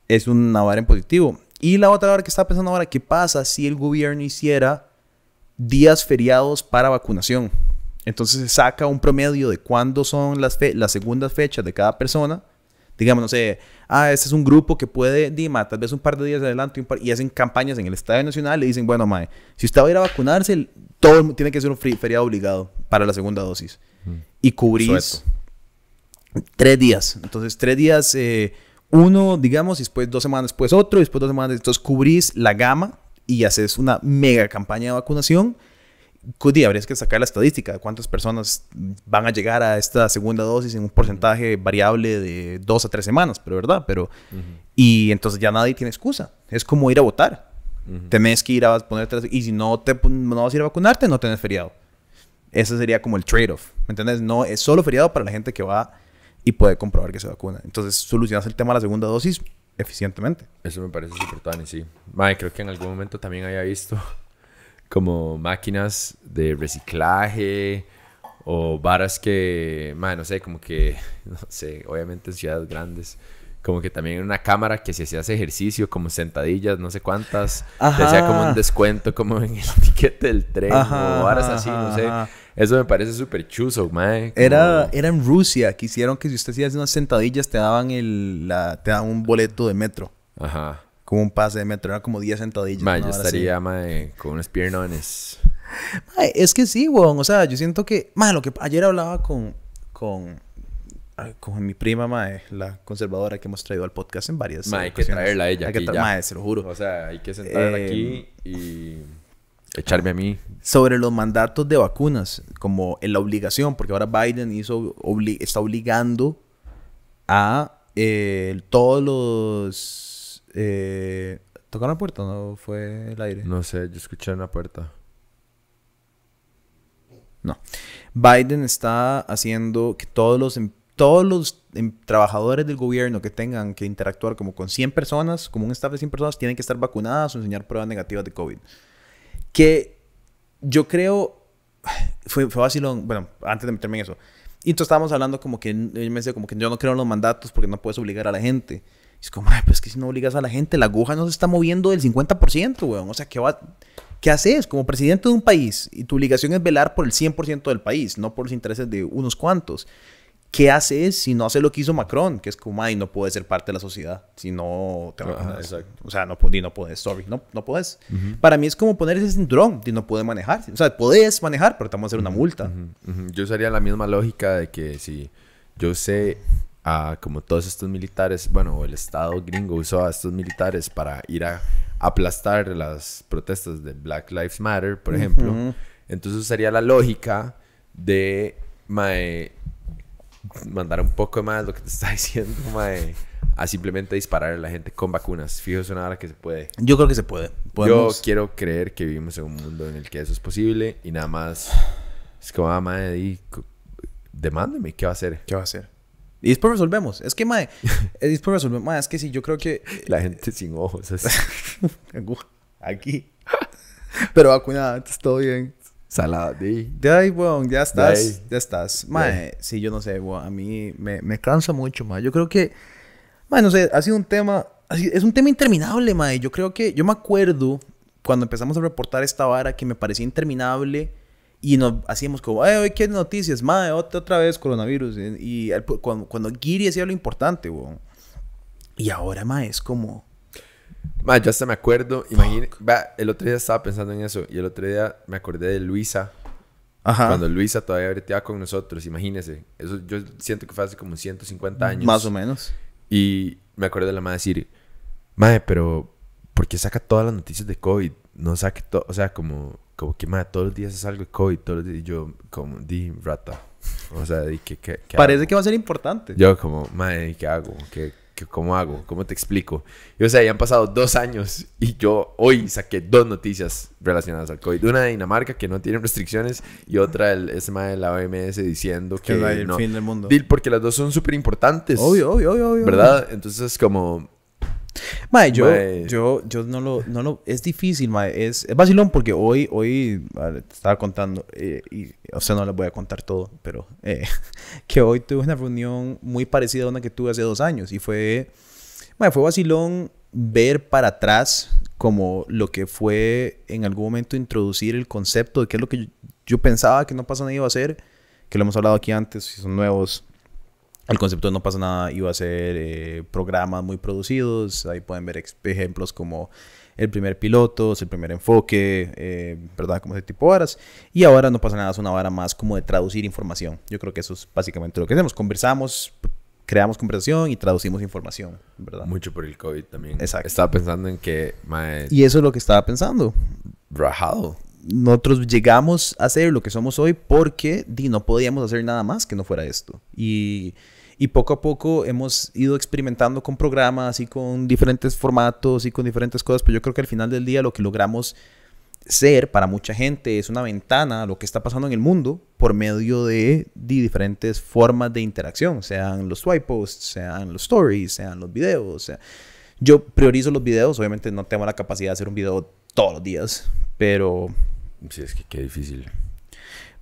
Es una vara en positivo. Y la otra vara que estaba pensando ahora, ¿qué pasa si el gobierno hiciera días feriados para vacunación. Entonces se saca un promedio de cuándo son las, fe- las segundas fechas de cada persona. Digamos, no sé, ah, este es un grupo que puede, Dima, tal vez un par de días adelante y hacen campañas en el Estadio Nacional y dicen, bueno, mae, si usted va a ir a vacunarse, todo tiene que ser un feriado obligado para la segunda dosis. Y cubrís Sueto. tres días. Entonces, tres días, eh, uno, digamos, y después dos semanas después otro, y después dos semanas. Entonces, cubrís la gama y haces una mega campaña de vacunación. Cudi, habrías que sacar la estadística de cuántas personas van a llegar a esta segunda dosis en un porcentaje variable de dos a tres semanas, pero verdad, pero... Y entonces ya nadie tiene excusa. Es como ir a votar. Tenés que ir a ponerte... Y si no, te, no vas a ir a vacunarte, no tenés feriado. Ese sería como el trade-off. ¿Me entiendes? No, es solo feriado para la gente que va y puede comprobar que se vacuna. Entonces, solucionas el tema de la segunda dosis eficientemente. Eso me parece súper tuani, sí. Mae, creo que en algún momento también había visto como máquinas de reciclaje o varas que, mae, no sé, como que, no sé, obviamente en ciudades grandes, como que también una cámara que si hacías ejercicio, como sentadillas, no sé cuántas, te hacía como Ajá. un descuento como en el tiquete del tren Ajá, o varas ajá, así, no ajá, sé. ajá. Eso me parece súper chuzo, mae. como- Era, era en Rusia que hicieron que si usted hacía unas sentadillas te daban, el, la, te daban un boleto de metro. Ajá. Como un pase de metro. Era como 10 sentadillas. Una yo estaría, mae, con unos piernones. Es que sí, weón. O sea, yo siento que... Mae, lo que... Ayer hablaba con... Con... Con mi prima, mae, la conservadora que hemos traído al podcast en varias Mae, hay que traerla a ella Hay que aquí tra- ya. Mae, se lo juro. O sea, hay que sentarla Eh, aquí y echarme a mí. sobre los mandatos de vacunas, como en la obligación, porque ahora Biden hizo, obli- está obligando a eh, todos los... Eh, ¿Tocaron la puerta o no fue el aire? No sé, yo escuché una puerta. No. Biden está haciendo que todos los, em- todos los em- trabajadores del gobierno que tengan que interactuar como con 100 personas, como un staff de 100 personas, tienen que estar vacunadas o enseñar pruebas negativas de COVID. Que yo creo, fue, fue vacilón, bueno, antes de meterme en eso. Y entonces estábamos hablando como que, él me decía como que yo no creo en los mandatos porque no puedes obligar a la gente. Es como, ay, pero es que si no obligas a la gente, la aguja no se está moviendo del 50%, weón. O sea, ¿qué, va, ¿qué haces como presidente de un país? Y tu obligación es velar por el 100% del país, no por los intereses de unos cuantos. ¿qué haces si no hace lo que hizo Macron? Que es como, ay, no puedes ser parte de la sociedad. Si no te Ajá. O sea, no, no puedes, sorry. No, no puedes. Para mí es como poner ese cinturón. Y no puedes manejar. O sea, puedes manejar, pero te vamos a hacer una multa. Ujú, ujú. Yo usaría la misma lógica de que si yo sé a como todos estos militares, bueno, el Estado gringo usó a estos militares para ir a aplastar las protestas de Black Lives Matter, por ejemplo, Ujú. entonces usaría la lógica de mae, mandar un poco más lo que te está diciendo, mae, a simplemente disparar a la gente con vacunas. Fijo, es una hora que se puede. Yo creo que se puede. Podemos- Yo quiero creer que vivimos en un mundo en el que eso es posible y nada más es como, ah, di, cu- demándeme, ¿qué va a hacer? ¿Qué va a hacer? Y después resolvemos. Es que, mae, eh, después resolvemos. Mae, es que sí, yo creo que... La gente sin ojos, así, Aquí. Pero vacunada, entonces todo bien. salada. De ahí, weón, ya estás. Ya estás. Mae, sí, yo no sé, weón. A mí me, me cansa mucho, mae. Yo creo que. Mae, no sé, ha sido un tema. Es un tema interminable, mae. Yo creo que. Yo me acuerdo cuando empezamos a reportar esta vara que me parecía interminable. Y nos hacíamos como, ay, hoy qué noticias, mae, otra, otra vez coronavirus. Y, y al- cuando, cuando Giri hacía lo importante, weón. Y ahora, mae, es como. Ma, yo hasta me acuerdo, imagínate, el otro día estaba pensando en eso y el otro día me acordé de Luisa, Ajá. cuando Luisa todavía breteaba con nosotros, imagínese, eso yo siento que fue hace como 150 años. Más o menos. Y me acuerdo de la madre decir, madre, pero ¿por qué saca todas las noticias de COVID? No saque todo, o sea, como, como que madre, todos los días es algo de COVID, todos los días, y yo, como, di, rata. O sea, di, ¿qué, qué, qué Parece hago? que va a ser importante. Yo, como, madre, ¿qué hago? ¿Qué, qué, ¿Cómo hago? ¿Cómo te explico? Y o sea, ya han pasado dos años y yo hoy saqué dos noticias relacionadas al COVID. Una de Dinamarca que no tiene restricciones y otra el ese mae de la OMS diciendo que, Que es el no. fin del mundo. Porque las dos son súper importantes. Obvio, obvio, obvio, obvio. ¿Verdad? Entonces, como, Mae, yo, Mae. yo, yo no lo, no lo, es difícil, mae, es, es vacilón porque hoy, hoy, vale, te estaba contando, eh, y, o sea, no les voy a contar todo, pero, eh, que hoy tuve una reunión muy parecida a una que tuve hace dos años, y fue, mae, fue vacilón ver para atrás como lo que fue en algún momento introducir el concepto de qué es lo que yo, yo pensaba que no pasa nada iba a ser, que lo hemos hablado aquí antes, si son nuevos, el concepto de No pasa nada iba a ser eh, programas muy producidos. Ahí pueden ver ejemplos como el primer piloto, el primer enfoque, eh, ¿verdad? Como ese tipo de varas. Y ahora No pasa nada es una vara más como de traducir información. Yo creo que eso es básicamente lo que hacemos. Conversamos, creamos conversación y traducimos información, ¿verdad? mucho por el COVID también. Exacto. Estaba pensando en que, mae, Y eso es lo que estaba pensando. rajado. Nosotros llegamos a ser lo que somos hoy porque di, no podíamos hacer nada más que no fuera esto. Y, y poco a poco hemos ido experimentando con programas y con diferentes formatos y con diferentes cosas, pero yo creo que al final del día lo que logramos ser para mucha gente es una ventana a lo que está pasando en el mundo por medio de, di, diferentes formas de interacción, sean los swipe posts, sean los stories, sean los videos. sea- Yo priorizo los videos, obviamente no tengo la capacidad de hacer un video todos los días, pero Sí, es que qué difícil.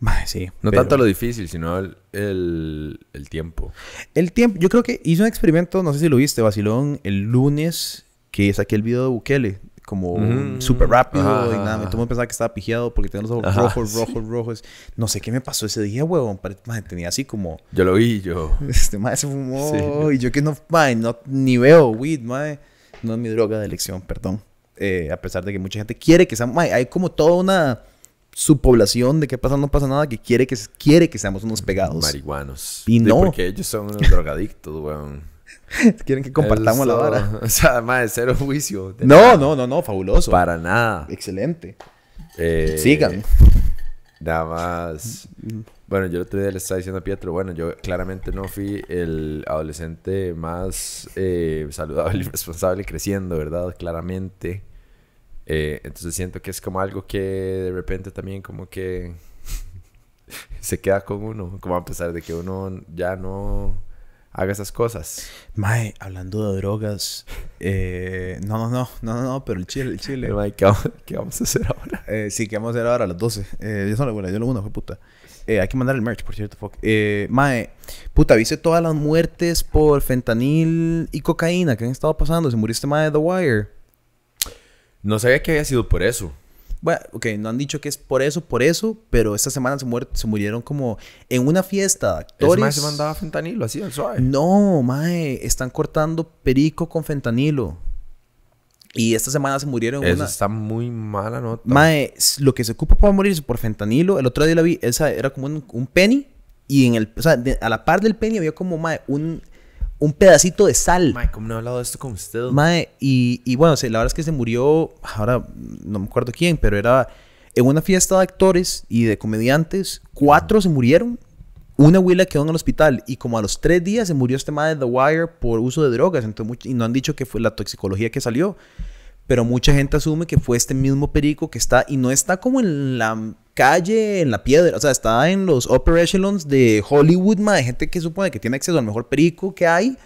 Mae, sí. No pero- tanto lo difícil, sino el, el, el tiempo. El tiempo, yo creo que hice un experimento, no sé si lo viste, Vacilón, el lunes que saqué el video de Bukele, como Mm, súper rápido ajá, y nada, el mundo pensaba que estaba pijeado porque tenía los ojos Ajá, rojos, sí. rojos, rojos. No sé qué me pasó ese día, huevón. mae, tenía así como, Yo lo vi, yo. este mae se fumó Sí. y yo que no, mae, no, ni veo weed, mae. No es mi droga de elección, perdón. Eh, a pesar de que mucha gente quiere que sea, mae, hay como toda una subpoblación de que pasa, no pasa nada, que quiere que, quiere que seamos unos pegados. Marihuanos. Y Sí, no. Porque ellos son unos drogadictos, weón. Quieren que compartamos la vara. O sea, más de cero juicio. de No, nada. no, no, no, fabuloso. Para nada. Excelente. Eh, Sigan. Nada más. Bueno, yo el otro día le estaba diciendo a Pietro, bueno, yo claramente no fui el adolescente más eh, saludable y responsable creciendo, ¿verdad? Claramente. Eh, entonces siento que es como algo que de repente también como que se queda con uno, como a pesar de que uno ya no haga esas cosas. Mae, hablando de drogas. eh, no, no, no, no, no, no, pero el chile, el chile. Mae, ¿qué, vamos, qué vamos a hacer ahora? Eh, sí, que vamos a hacer ahora a las 12. Eh, yo solo, bueno, yo lo uno, fue puta. Eh, hay que mandar el merch, por cierto, fuck. Eh, mae, puta, ¿viste todas las muertes por fentanil y cocaína que han estado pasando? Se murió este mae de The Wire. No sabía que había sido por eso. Bueno, ok, no han dicho que es por eso, por eso, pero esta semana se, muer- se murieron como en una fiesta de actores. mae se mandaba fentanilo así al suave. No, mae, están cortando perico con fentanilo. Y esta semana se murieron Eso una... está muy mala nota. Mae, lo que se ocupa para morirse por fentanilo, el otro día la vi, esa era como un, un penny y en el, o sea, de- a la par del penny había como, mae, un, un pedacito de sal. Mae, ¿cómo no he hablado de esto con usted? Mae, y, y bueno, la verdad es que se murió, ahora no me acuerdo quién, pero era en una fiesta de actores y de comediantes, cuatro se murieron, una abuela quedó en el hospital y como a los tres días se murió este mae de The Wire por uso de drogas, entonces, y no han dicho que fue la toxicología que salió, pero mucha gente asume que fue este mismo perico que está, y no está como en la calle, en la piedra, o sea, está en los upper echelons de Hollywood, mae, gente que supone que tiene acceso al mejor perico que hay,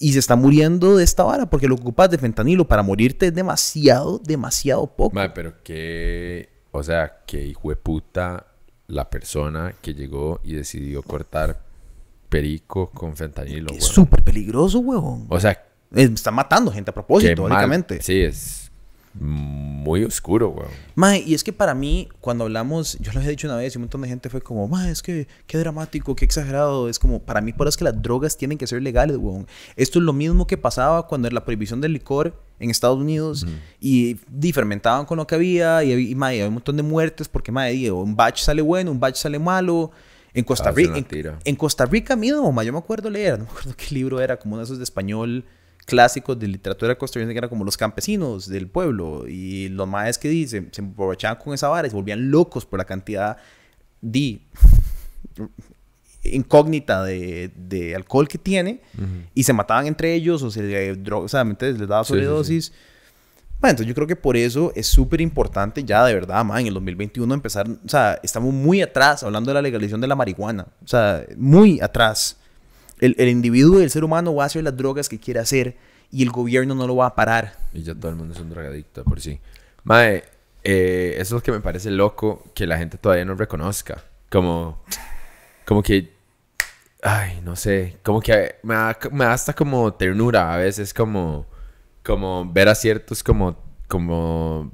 y se está muriendo de esta vara porque lo que ocupas de fentanilo para morirte es demasiado, demasiado poco. Pero que... O sea, que hijo de puta la persona que llegó y decidió cortar perico con fentanilo, es súper peligroso, huevón. O sea, Eh, Está matando gente a propósito, básicamente. Sí, es muy oscuro, weón. Mae, y es que para mí, cuando hablamos, yo lo había dicho una vez y un montón de gente fue como, mae, es que qué dramático, qué exagerado. Es como, para mí, por eso es que las drogas tienen que ser legales, weón. Esto es lo mismo que pasaba cuando era la prohibición del licor en Estados Unidos y, fermentaban con lo que había y, y mae, había un montón de muertes porque, mae, di, un batch sale bueno, un batch sale malo. En Costa Ah, Rica, en, en Costa Rica mismo, mae, yo me acuerdo leer, no me acuerdo qué libro era, como uno de esos de español clásicos de literatura costarricense que eran como los campesinos del pueblo y los maes que di, se, se emborrachaban con esa vara y se volvían locos por la cantidad di incógnita de, de alcohol que tiene y se mataban entre ellos o se dro- o sea, les daba Sí, sí, sí. sobredosis. Bueno, entonces yo creo que por eso es súper importante ya de verdad, man, en el 2021 empezar, o sea, estamos muy atrás hablando de la legalización de la marihuana, o sea, muy atrás. El, el individuo el ser humano va a hacer las drogas que quiere hacer y el gobierno no lo va a parar. Y ya todo el mundo es un drogadicto por sí. Mae, eh, eso es lo que me parece loco que la gente todavía no reconozca. Como, como que, ay, no sé, como que me da, me da hasta como ternura a veces, como, como ver a ciertos como, como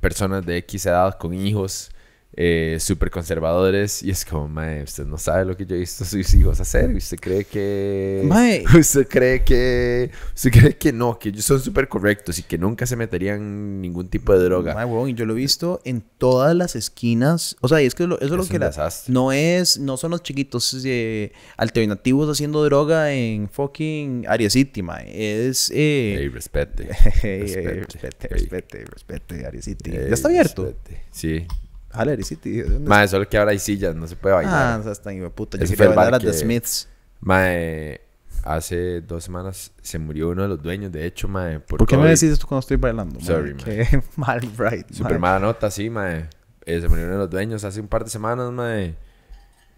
personas de X edad con hijos eh, súper conservadores y es como, mae, usted no sabe lo que yo he visto a sus hijos hacer y usted cree que... Mae. Usted cree que... Usted cree que no, que ellos son súper correctos y que nunca se meterían ningún tipo de droga. Huevón, y yo lo he visto en todas las esquinas. O sea, y es que lo- eso es lo que un la- desastre. no es, no son los chiquitos eh, alternativos haciendo droga en fucking Area City, mae. Es eh, Ey, respete. Ey, respete, respete, ey. respete, respete, City. ¿Ya está abierto? respete. Sí. Area City. ¿de dónde Mae, solo que ahora hay sillas, no se puede Ah, bailar. no seas tan hijo de puta. Yo Ese quería el bailar a The que- Smiths. Mae, hace dos semanas se murió uno de los dueños, de hecho, mae. Por, ¿Por qué me COVID. decís esto cuando estoy bailando? mae? Sorry. Qué mal, right. Super mala nota, sí, mae. Eh, se murieron los dueños hace un par de semanas, mae.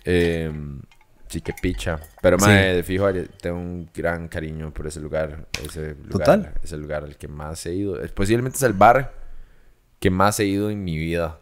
Eh, sí, que picha. Pero, mae, de fijo, tengo un gran cariño por ese lugar. Ese lugar Total. Es el lugar al que más he ido. Es- Posiblemente es el bar que más he ido en mi vida.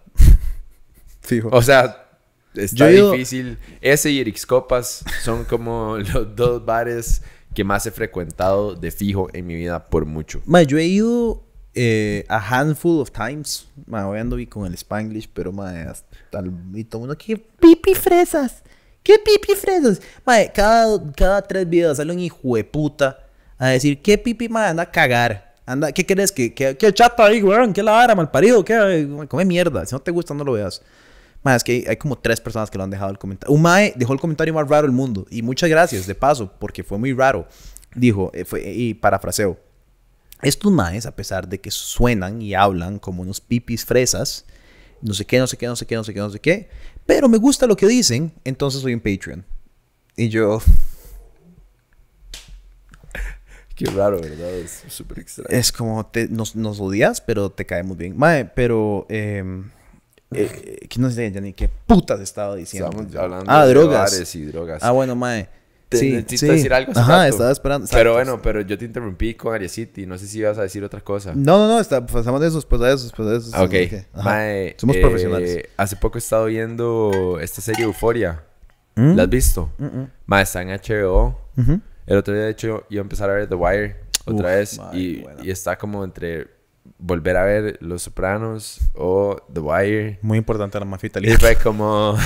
Fijo. O sea, está Yo difícil. Ese y Erix Copas son como los dos bares que más he frecuentado de fijo en mi vida por mucho. Mae, yo he ido eh, a handful of times. Mae, hoy ando vi con el Spanglish, pero mae, hasta el y todo el mundo, ¿qué pipi fresas? ¿Qué pipi fresas? Mae, cada, cada tres videos sale un hijo de puta a decir, ¿qué pipi, mae? Anda a cagar. Anda, ¿qué querés? ¿Qué, qué, qué chata ahí, weón? ¿Qué la vara, mal parido? ¿Qué? Come mierda. Si no te gusta, no lo veas. Mae, es que hay, como tres personas que lo han dejado el comentario. Un mae dejó el comentario más raro del mundo. Y muchas gracias, de paso, porque fue muy raro. Dijo, eh, fue, y parafraseo. Estos maes, a pesar de que suenan y hablan como unos pipis fresas, no sé qué, no sé qué, no sé qué, no sé qué, no sé qué, pero me gusta lo que dicen, entonces soy un Patreon. Y yo, Qué raro, ¿verdad? Es súper extraño. es como, te, nos, nos odias, pero te caemos bien. Mae, pero, eh, eh, que no sé ya ni qué putas estaba diciendo. Estamos hablando ah, de drogas. bares y drogas. Ah, bueno, mae. Te- Sí, necesito sí. decir algo Ajá, estaba esperando. Pero bueno, pero yo te interrumpí con Aria City. No sé si ibas a decir otra cosa. No, no, no, está, pasamos de eso, después de eso, después de eso. Ok. Mae, Somos eh, profesionales. Hace poco he estado viendo esta serie Euforia. ¿Mm? ¿La has visto? Mm, mm. Mae, está en HBO. El otro día, de hecho, iba a empezar a ver The Wire otra Uf, vez. y está como entre volver a ver Los Sopranos o The Wire. Muy importante la mafia Y italiana. fue como,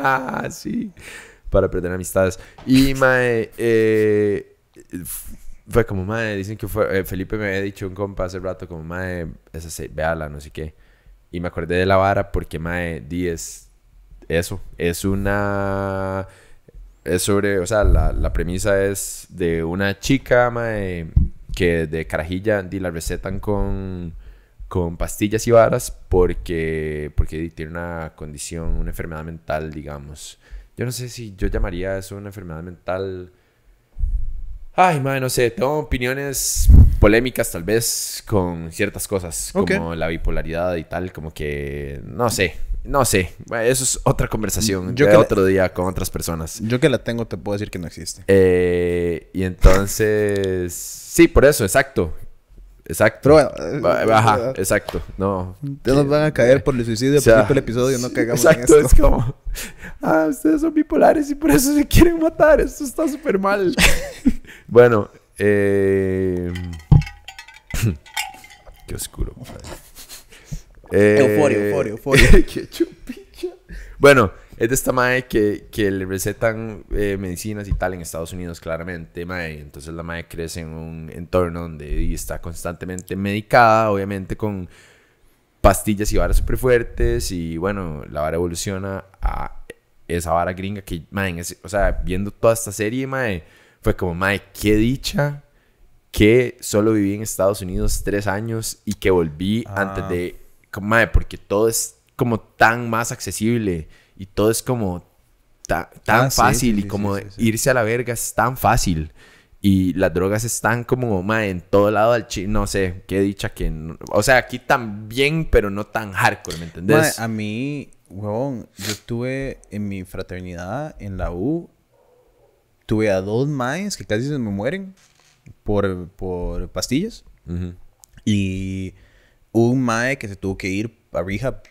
sí, para perder amistades. Y, mae, eh, fue como, mae, dicen que fue, eh, Felipe me había dicho un compa hace rato, como, mae, esa se, véala, no sé qué. Y me acordé de la vara porque, mae, di es eso, es una, es sobre, o sea, la, la premisa es de una chica, mae, que de carajilla, di, la recetan con con pastillas y varas porque, porque tiene una condición, una enfermedad mental, digamos. Yo no sé si yo llamaría eso una enfermedad mental. Ay, madre, no sé. Tengo opiniones polémicas tal vez con ciertas cosas, como la bipolaridad y tal, como que no sé, no sé. Eso es otra conversación Yo de que la- otro día con otras personas. Yo que la tengo te puedo decir que no existe. Eh, y entonces, sí, por eso, exacto. Exacto. Bueno, eh, Ajá, eh, exacto. No. Ya nos van a caer por el suicidio O sea, por el episodio, no caigamos Exacto, en es esto. como. Ah, ustedes son bipolares y por eso se quieren matar. Esto está súper mal. bueno, eh. Qué oscuro. madre. Eh, Euforia, euforia, euforia. Qué chupicha. Bueno, es de esta mae que, que le recetan eh, medicinas y tal en Estados Unidos, claramente, mae. Entonces la mae crece en un entorno donde y está constantemente medicada, obviamente con pastillas y varas súper fuertes. Y bueno, la vara evoluciona a esa vara gringa que, mae, en ese- o sea, viendo toda esta serie, mae, fue como, mae, qué dicha que solo viví en Estados Unidos tres años y que volví Ah. antes de, como, mae, porque todo es como tan más accesible y todo es como ta- tan Ah, fácil sí, y sí, como sí, irse a la verga es tan fácil. Y las drogas están como, mae, en todo lado al chi... No sé, qué dicha que... no- O sea, aquí también, pero no tan hardcore, ¿me entendés? Mae, a mí, huevón, yo tuve en mi fraternidad en la U, tuve a dos maes que casi se me mueren por, por pastillas. Ujú. Y un mae que se tuvo que ir a rehab,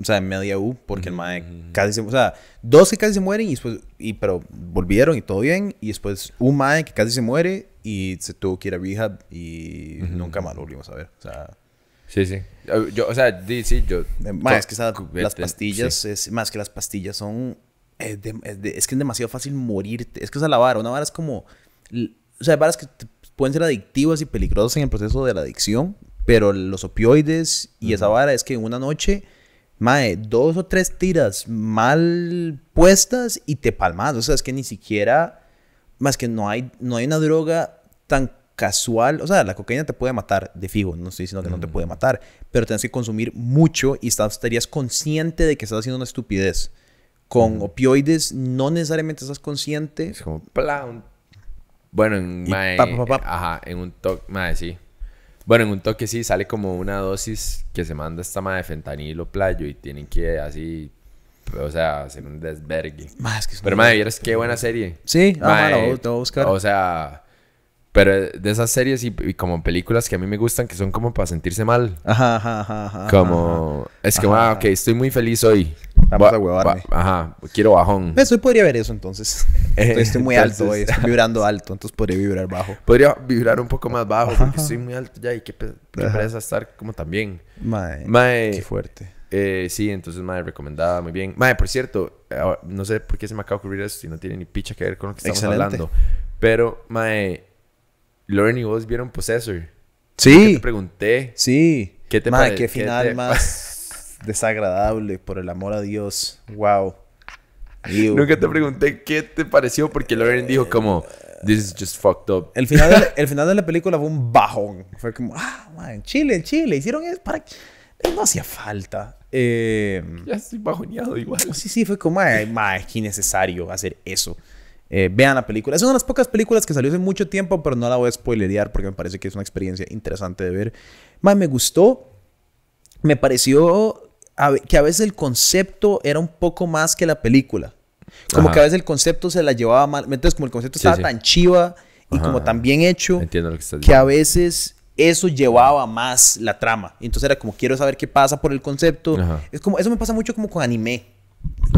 o sea, en media U, porque el mae casi se... O sea, dos que casi se mueren, y después, y, pero volvieron y todo bien. Y después un mae que casi se muere y se tuvo que ir a rehab y nunca más lo volvimos a ver. O sea... Sí, sí. Eh, Yo, o sea, sí, yo... Eh, ma, es que esa- las pastillas, sí. es más que las pastillas son. Es, de- es de- es que es demasiado fácil morirte. Es que esa es la vara. Una vara es como. O sea, hay varas que pueden ser adictivas y peligrosas en el proceso de la adicción. Pero los opioides y esa vara es que en una noche. Mae, dos o tres tiras mal puestas y te palmas. O sea, es que ni siquiera. Más que no hay, no hay una droga tan casual. O sea, la cocaína te puede matar de fijo. No estoy diciendo que no te puede matar. Pero tienes que consumir mucho y estás, estarías consciente de que estás haciendo una estupidez. Con opioides no necesariamente estás consciente. Es como, plan. Bueno, en, mae, pa, pa, pa, pa. ajá, en un toque, mae, sí. Bueno, en un toque sí sale como una dosis que se manda esta mae de fentanilo playo y tienen que así, o sea, hacer un desvergue. Ma, es que Pero mae, vieras qué buena serie. Sí, ah, la voy- te voy a buscar. O sea, pero de esas series y, y como películas que a mí me gustan que son como para sentirse mal. Ajá, ajá, ajá, ajá, Como, es que, Ajá, ah, ok, estoy muy feliz hoy. Vamos Va- a huevarme. va- Ajá, quiero bajón. Eso hoy podría ver eso entonces. Estoy, estoy muy alto hoy, estoy vibrando alto, entonces podría vibrar bajo. Podría vibrar un poco más bajo porque estoy muy alto ya y qué, pe- qué pereza estar como también. Mae, Mae, qué fuerte. eh, sí, entonces, mae, recomendada, muy bien. Mae, por cierto, ahora, no sé por qué se me acaba de ocurrir esto si no tiene ni picha que ver con lo que estamos Excelente. hablando. Pero, mae, Lauren y vos vieron Possessor. ¿Qué Sí, te pregunté? sí. ¿Qué te Mae, pare- qué qué final te- más desagradable, por el amor a Dios. Wow. Ew. Nunca te pregunté qué te pareció porque Lauren dijo como, this is just fucked up. El final, de la, el final de la película fue un bajón. Fue como, ah, man, Chile, Chile, hicieron eso para... No hacía falta. Eh, Ya estoy bajoneado igual. sí, sí, fue como, ay, ma, qué innecesario hacer eso. Eh, vean la película. Es una de las pocas películas que salió hace mucho tiempo, pero no la voy a spoilerear porque me parece que es una experiencia interesante de ver. Ma, me gustó. Me pareció a que a veces el concepto era un poco más que la película. Como Ajá. que a veces el concepto se la llevaba mal. Entonces, como el concepto estaba sí. tan chiva y Ajá, como tan bien hecho, Entiendo lo que estás que a veces eso llevaba más la trama. Entonces era como quiero saber qué pasa por el concepto. Ajá. Es como eso me pasa mucho como con anime,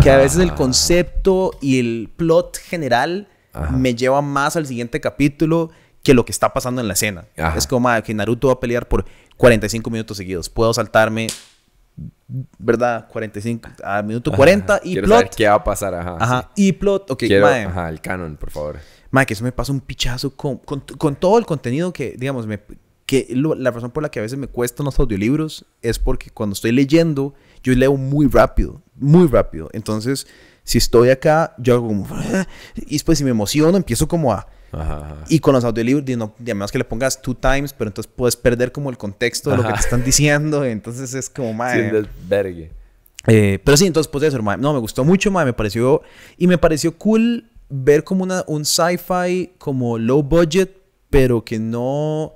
que a veces el Ah. concepto y el plot general me lleva más al siguiente capítulo que lo que está pasando en la escena. Es como que Naruto va a pelear por 45 minutos seguidos. Puedo saltarme, ¿verdad? 45 a minuto 40 y Quiero plot. saber qué va a pasar, ajá. Ajá, y plot. Ok. Quiero, mae. ajá, el canon, por favor. Mae, que eso me pasa un pichazo con, con, con todo el contenido que, digamos, me, que lo- la razón por la que a veces me cuestan los audiolibros es porque cuando estoy leyendo, yo leo muy rápido, muy rápido. Entonces, si estoy acá, yo hago como... Y después si me emociono, empiezo como a... Ajá, ajá. Y con los audiolibros, di, no, di, a menos que le pongas two times, pero entonces puedes perder como el contexto de lo que te están diciendo. Entonces es como, Sí, desvergue. Eh, pero sí, entonces, pues eso, mae, no, me gustó mucho, mae, me pareció... Y me pareció cool ver como una, un sci-fi como low budget, pero que no...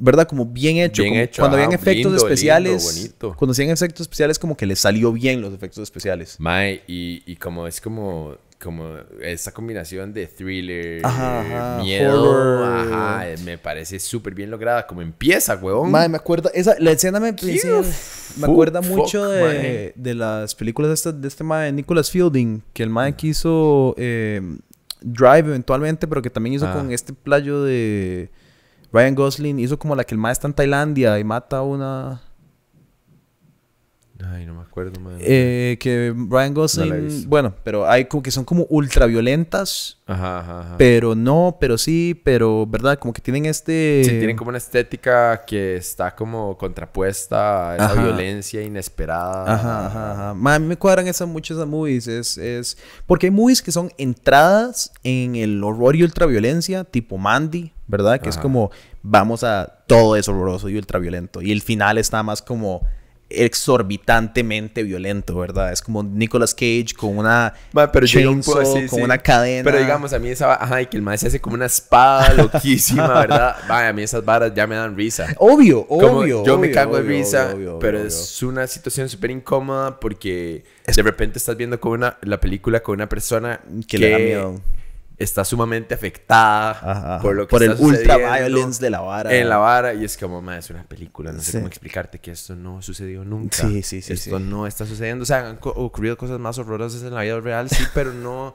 ¿Verdad? Como bien hecho. Bien como hecho, Cuando habían efectos lindo, especiales... lindo. Cuando hacían efectos especiales, como que les salió bien los efectos especiales. Mae, y, y como es como, como esa combinación de thriller, Ajá, ajá, miedo, horror. ajá, me parece súper bien lograda. Como empieza, huevón. Mae, me acuerda... Esa, la escena me, me fuck, acuerda mucho fuck, de, de las películas de este, de este mae, Nicholas Fielding, que el mae quiso eh, Drive eventualmente, pero que también hizo Ah. con este playo de Ryan Gosling, hizo como la que el mae está en Tailandia y mata a una... Ay, no me acuerdo, mae. eh, que No he Gosling... visto. bueno, pero hay como que son como ultraviolentas, Ajá, ajá, ajá. pero no, pero sí, pero, ¿verdad? Como que tienen este... Sí, tienen como una estética que está como contrapuesta a esa Ajá. violencia inesperada. Ajá, ajá, ajá. Ma, a mí me cuadran esas muchas esas movies. Es, es... Porque hay movies que son entradas en el horror y ultraviolencia, tipo Mandy, ¿verdad? Que es Ajá. como, vamos a todo es horroroso y ultraviolento. Y el final está más como exorbitantemente violento, ¿verdad? Es como Nicolas Cage con una Ma, pero chainsaw, poco así, con sí. una cadena. Pero digamos, a mí esa... Ajá, y que el mae se hace como una espada loquísima, ¿verdad? Vaya, a mí esas varas ya me dan risa. Obvio, Como obvio. yo me obvio, cago de obvio, risa, obvio, obvio, pero es una situación súper incómoda porque de repente estás viendo con una, la película con una persona Que le da miedo. Está sumamente afectada Ajá, por lo que Por el ultra violence de la vara. En la vara y es como, "Ma, es una película, no sé cómo explicarte que esto no sucedió nunca. Sí, sí, sí, Esto sí. no está sucediendo. O sea, han ocurrido cosas más horrorosas en la vida real, sí, pero no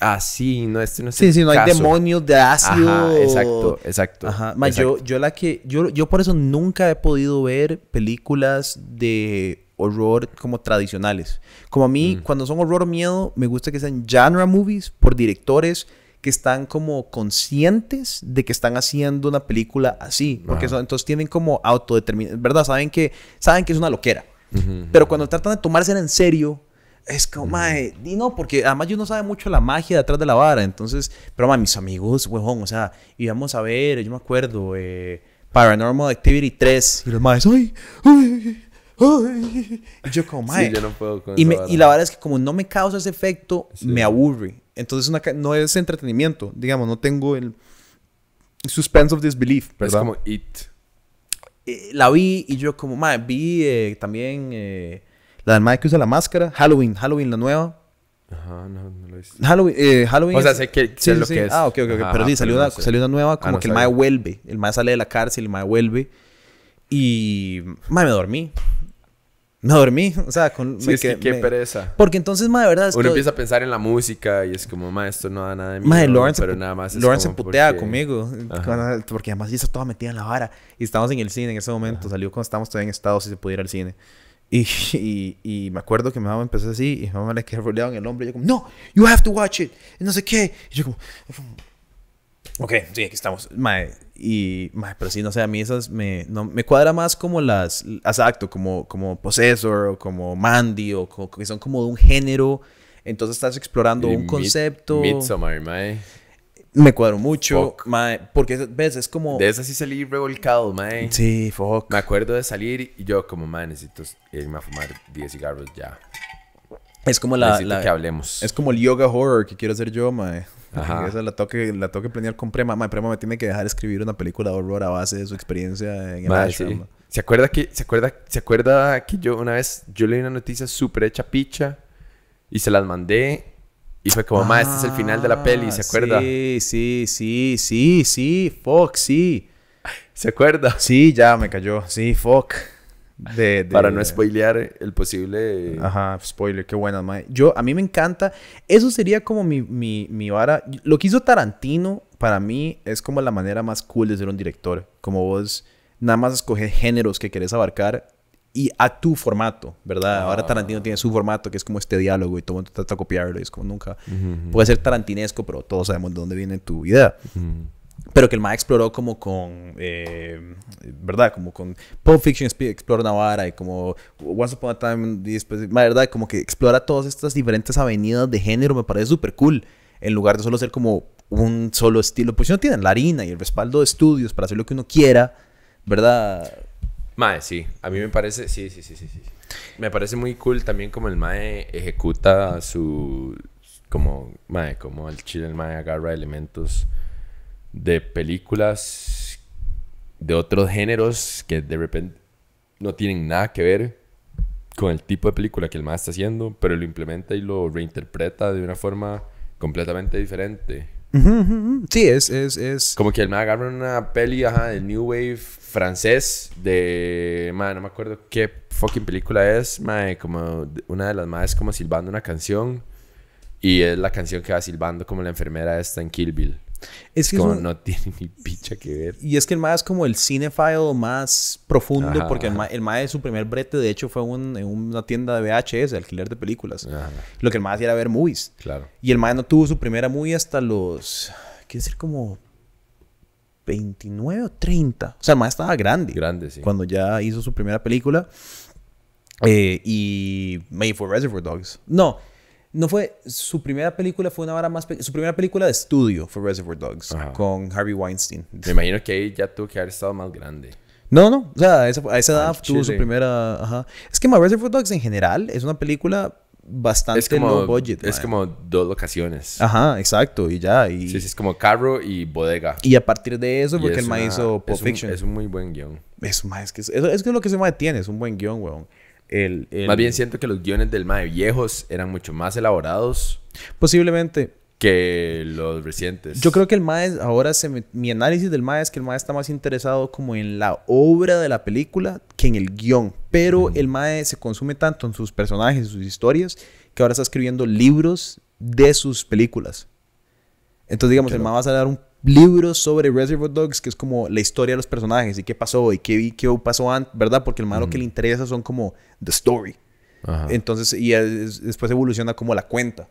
así, no, este no es Sí, el sí, no hay demonios de ácido. Ajá, exacto, exacto. Ajá. Ma, yo, yo la que. Yo, yo por eso nunca he podido ver películas de horror como tradicionales. Como a mí, cuando son horror o miedo, me gusta que sean genre movies por directores que están como conscientes de que están haciendo una película así. Porque son- entonces tienen como autodeterminación. ¿Verdad? Saben que, saben que es una loquera. Pero cuando tratan de tomársela en serio, es como, mae, y no, porque además yo no sabe mucho la magia detrás de la vara. Entonces, pero mae, mis amigos, huevón, o sea, íbamos a ver, yo me acuerdo, eh, Paranormal Activity 3, y los maes, ay, ay, ay. Y yo como, mae. Sí, yo no puedo con y, me- la verdad es que como no me causa ese efecto, Sí. me aburre. Entonces una no es entretenimiento, digamos, no tengo el suspense of disbelief, Es ¿verdad? como It. Eh, la vi y yo como, madre, vi eh, también eh, la del madre que usa la máscara, Halloween, Halloween la nueva. Ajá, no, no lo visto. Halloween, Halloween O sea, es- sé que- sí, sé lo que es. Ah, ok, ok. Ajá, pero sí, ajá, salió, pero una, no sé. salió una nueva como no que el mae vuelve. El mae sale de la cárcel, el mae vuelve. Y, madre, me dormí. Me dormí, o sea, con... Sí, me es que qué me- pereza. Porque entonces, madre, de verdad es Uno que... empieza a pensar en la música y es como, ma, esto no da nada de miedo. Madre, Lawrence, pero nada más Lawrence se putea porque- conmigo. Ajá. Porque además está toda metida en la vara. Y estábamos en el cine en ese momento. Salió cuando estábamos todavía en Estados y se podía ir al cine. Y, y, y me acuerdo que mi mamá empezó así. Y mi mamá le quedó rodeado en el hombro. Y yo como, no, you have to watch it. Y no sé qué. Y yo como, ok, sí, aquí estamos. Mae, y, mae, pero sí, no sé, a mí esas me, no, me cuadra más como las, exacto, como, como Possessor o como Mandy o como, que son como de un género. Entonces estás explorando Y un Mid- concepto. Midsommar, mae. Me cuadro mucho, mae, porque ves, es como De esa sí salí revolcado, mae. Sí, fuck. Me acuerdo de salir y yo como, mae, necesito irme a fumar 10 cigarros ya. Es como la, necesito la- que hablemos. es como el yoga horror que quiero hacer yo, mae. Ajá. Esa la toque la toque planear con Prema, mae, Prema me tiene que dejar escribir una película de horror a base de su experiencia en el ashram, sí. ¿Se acuerda que se acuerda se acuerda que yo una vez yo leí una noticia súper hecha picha y se las mandé y fue como, mae, este es el final de la peli, ¿se Ah, acuerda? Sí, sí, sí, sí, sí, fuck, sí. ¿Se acuerda? Sí, ya me cayó. Sí, fuck. De, de- Para no spoilear el posible... Ajá, spoiler, qué buena, mae. Yo, a mí me encanta. Eso sería como mi, mi, mi vara. Lo que hizo Tarantino, para mí, es como la manera más cool de ser un director. Como vos nada más escoger géneros que querés abarcar y a tu formato, ¿verdad? Ahora Tarantino tiene su formato, que es como este diálogo y todo el mundo trata de copiarlo y es como nunca... Puede ser tarantinesco, pero todos sabemos de dónde viene tu idea. Pero que el MA exploró como con, eh, ¿verdad? Como con Pulp Fiction exp- explora una vara y como Once Upon a Time después, ¿verdad? Como que explora todas estas diferentes avenidas de género, me parece súper cool. En lugar de solo ser como un solo estilo. Pues si no tienen la harina y el respaldo de estudios para hacer lo que uno quiera, ¿verdad? Mae, sí. A mí me parece... Sí, sí, sí, sí, sí. Me parece muy cool también como el Mae ejecuta su... Como... Mae, como el chile el Mae agarra elementos de películas de otros géneros que de repente no tienen nada que ver con el tipo de película que el Mae está haciendo, pero lo implementa y lo reinterpreta de una forma completamente diferente. Sí, es, es, es... Como que el man agarra una peli, ajá, del New Wave francés de... Man, no me acuerdo qué fucking película es, man, como una de las más como silbando una canción. Y es la canción que va silbando como la enfermera esta en Kill Bill. Es que es como un- no tiene ni picha que ver. Y es que el MAE es como el cinephile más profundo, Ajá, porque el ajá. El MAE, su primer brete, de hecho, fue un- en una tienda de VHS, alquiler de películas. Ajá, Lo que el MAE hacía era ver movies. claro. Y el MAE no tuvo su primera movie hasta los, quiero decir, como 29 o 30. O sea, el MAE estaba grande. Grande, sí. Cuando ya hizo su primera película. Eh, y Made for Reservoir Dogs. No, no fue. Su primera película fue una vara más. Su primera película de estudio fue Reservoir Dogs. Ajá. Con Harvey Weinstein. Me imagino que ahí ya tuvo que haber estado más grande. No, no. O sea, a esa, a esa edad tuvo su primera. Ajá. Es que Reservoir Dogs en general es una película bastante Es como, low budget. es como dos locaciones. Ajá, exacto. Y ya. Y, Sí, sí, es como carro y bodega. y a partir de eso, porque es el ma hizo Pulp es un- Fiction. es un muy buen guion. Eso, ma, es que es que es lo que ese ma tiene. Es un buen guion, weón. El, el- Más bien siento que los guiones del Mae viejos eran mucho más elaborados Posiblemente. que los recientes. Yo creo que el MAE ahora se me- mi análisis del MAE es que el MAE está más interesado como en la obra de la película que en el guion. Pero el MAE se consume tanto en sus personajes, sus historias, que ahora está escribiendo libros de sus películas. Entonces, digamos, el MAE va a dar un libro sobre Reservoir Dogs, que es como la historia de los personajes y qué pasó y qué, qué pasó antes, ¿verdad? Porque el MAE lo que le interesa son como the story. Ajá. Entonces, y es- después evoluciona como la cuenta,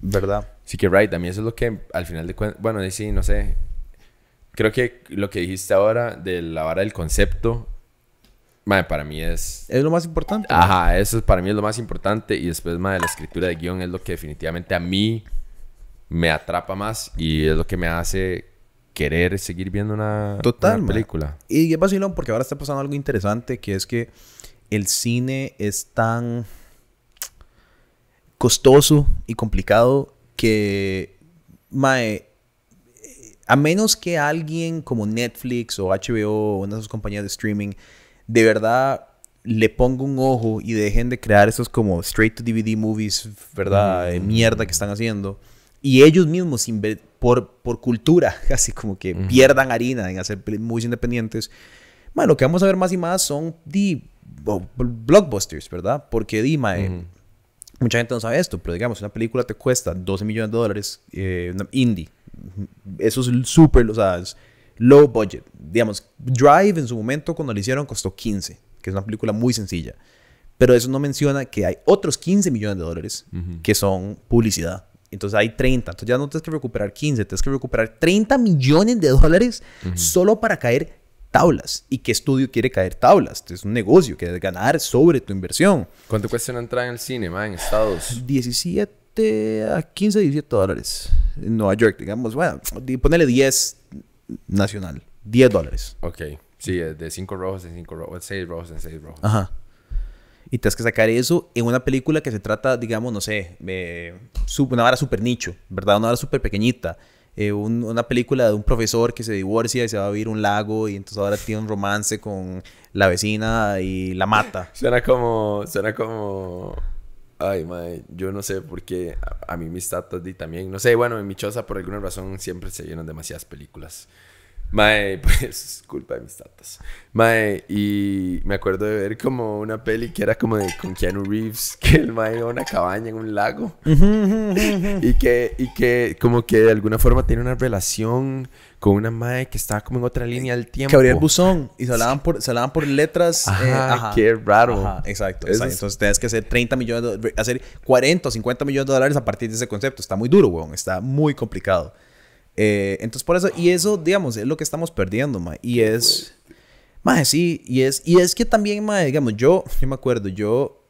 ¿verdad? Sí que right, a mí eso es lo que al final de cuentas, bueno, sí, no sé. Creo que lo que dijiste ahora de la vara del concepto, mae, para mí es... Es lo más importante. Ajá, eso es- para mí es lo más importante y después, mae, la escritura de guion es lo que definitivamente a mí me atrapa más y es lo que me hace querer seguir viendo una, Total, una película. Y es vacilón porque ahora está pasando algo interesante que es que el cine es tan costoso y complicado que, mae, a menos que alguien como Netflix o HBO o una de esas compañías de streaming de verdad le ponga un ojo y dejen de crear esos como straight to DVD movies, ¿verdad? De mierda que están haciendo. Y ellos mismos, por, por cultura, casi como que pierdan harina en hacer movies independientes. Bueno, lo que vamos a ver más y más son di, blockbusters, ¿verdad? Porque di, mae, mucha gente no sabe esto, pero digamos, una película te cuesta 12 millones de dólares, eh, indie. Eso es súper, o sea, es low budget. Digamos, Drive en su momento cuando lo hicieron costó 15, que es una película muy sencilla. Pero eso no menciona que hay otros 15 millones de dólares que son publicidad. Entonces hay 30. Entonces ya no tienes que recuperar 15, tienes que recuperar 30 millones de dólares solo para caer tablas. ¿Y qué estudio quiere caer tablas? Es un negocio que es ganar sobre tu inversión. ¿Cuánto cuesta una entrada en el cine, en Estados? 17 a 15, 17 dólares. En Nueva York, digamos, bueno, ponele 10 nacional. 10 dólares. Ok, sí, de 5 rojos en 5 rojos, 6 rojos en 6 rojos. Ajá. Y tienes que sacar eso en una película que se trata, digamos, no sé, eh, una vara súper nicho, ¿verdad? Una vara súper pequeñita. Eh, un- una película de un profesor que se divorcia y se va a vivir un lago y entonces ahora tiene un romance con la vecina y la mata. Suena como, suena como... Ay, mae, yo no sé por qué a, a mí mis tatas di también. No sé, bueno, en mi choza por alguna razón siempre se llenan demasiadas películas. Mae, pues es culpa de mis tatas. Mae, y me acuerdo de ver como una peli que era como de con Keanu Reeves, que el mae iba a una cabaña en un lago. y que, y que como que de alguna forma tiene una relación con una mae que estaba como en otra línea del tiempo. Que abría el buzón y se hablaban por, se hablaban por letras. Ajá, eh, ajá. qué raro. Ajá, exacto. Exacto. es- Entonces tienes que hacer 30 millones, de, hacer 40 o 50 millones de dólares a partir de ese concepto. Está muy duro, weón. Está muy complicado. Eh, entonces por eso, y eso, digamos, es lo que estamos perdiendo, ma. Y es, ma, sí, y es, y es que también, ma, digamos, yo, yo me acuerdo, yo,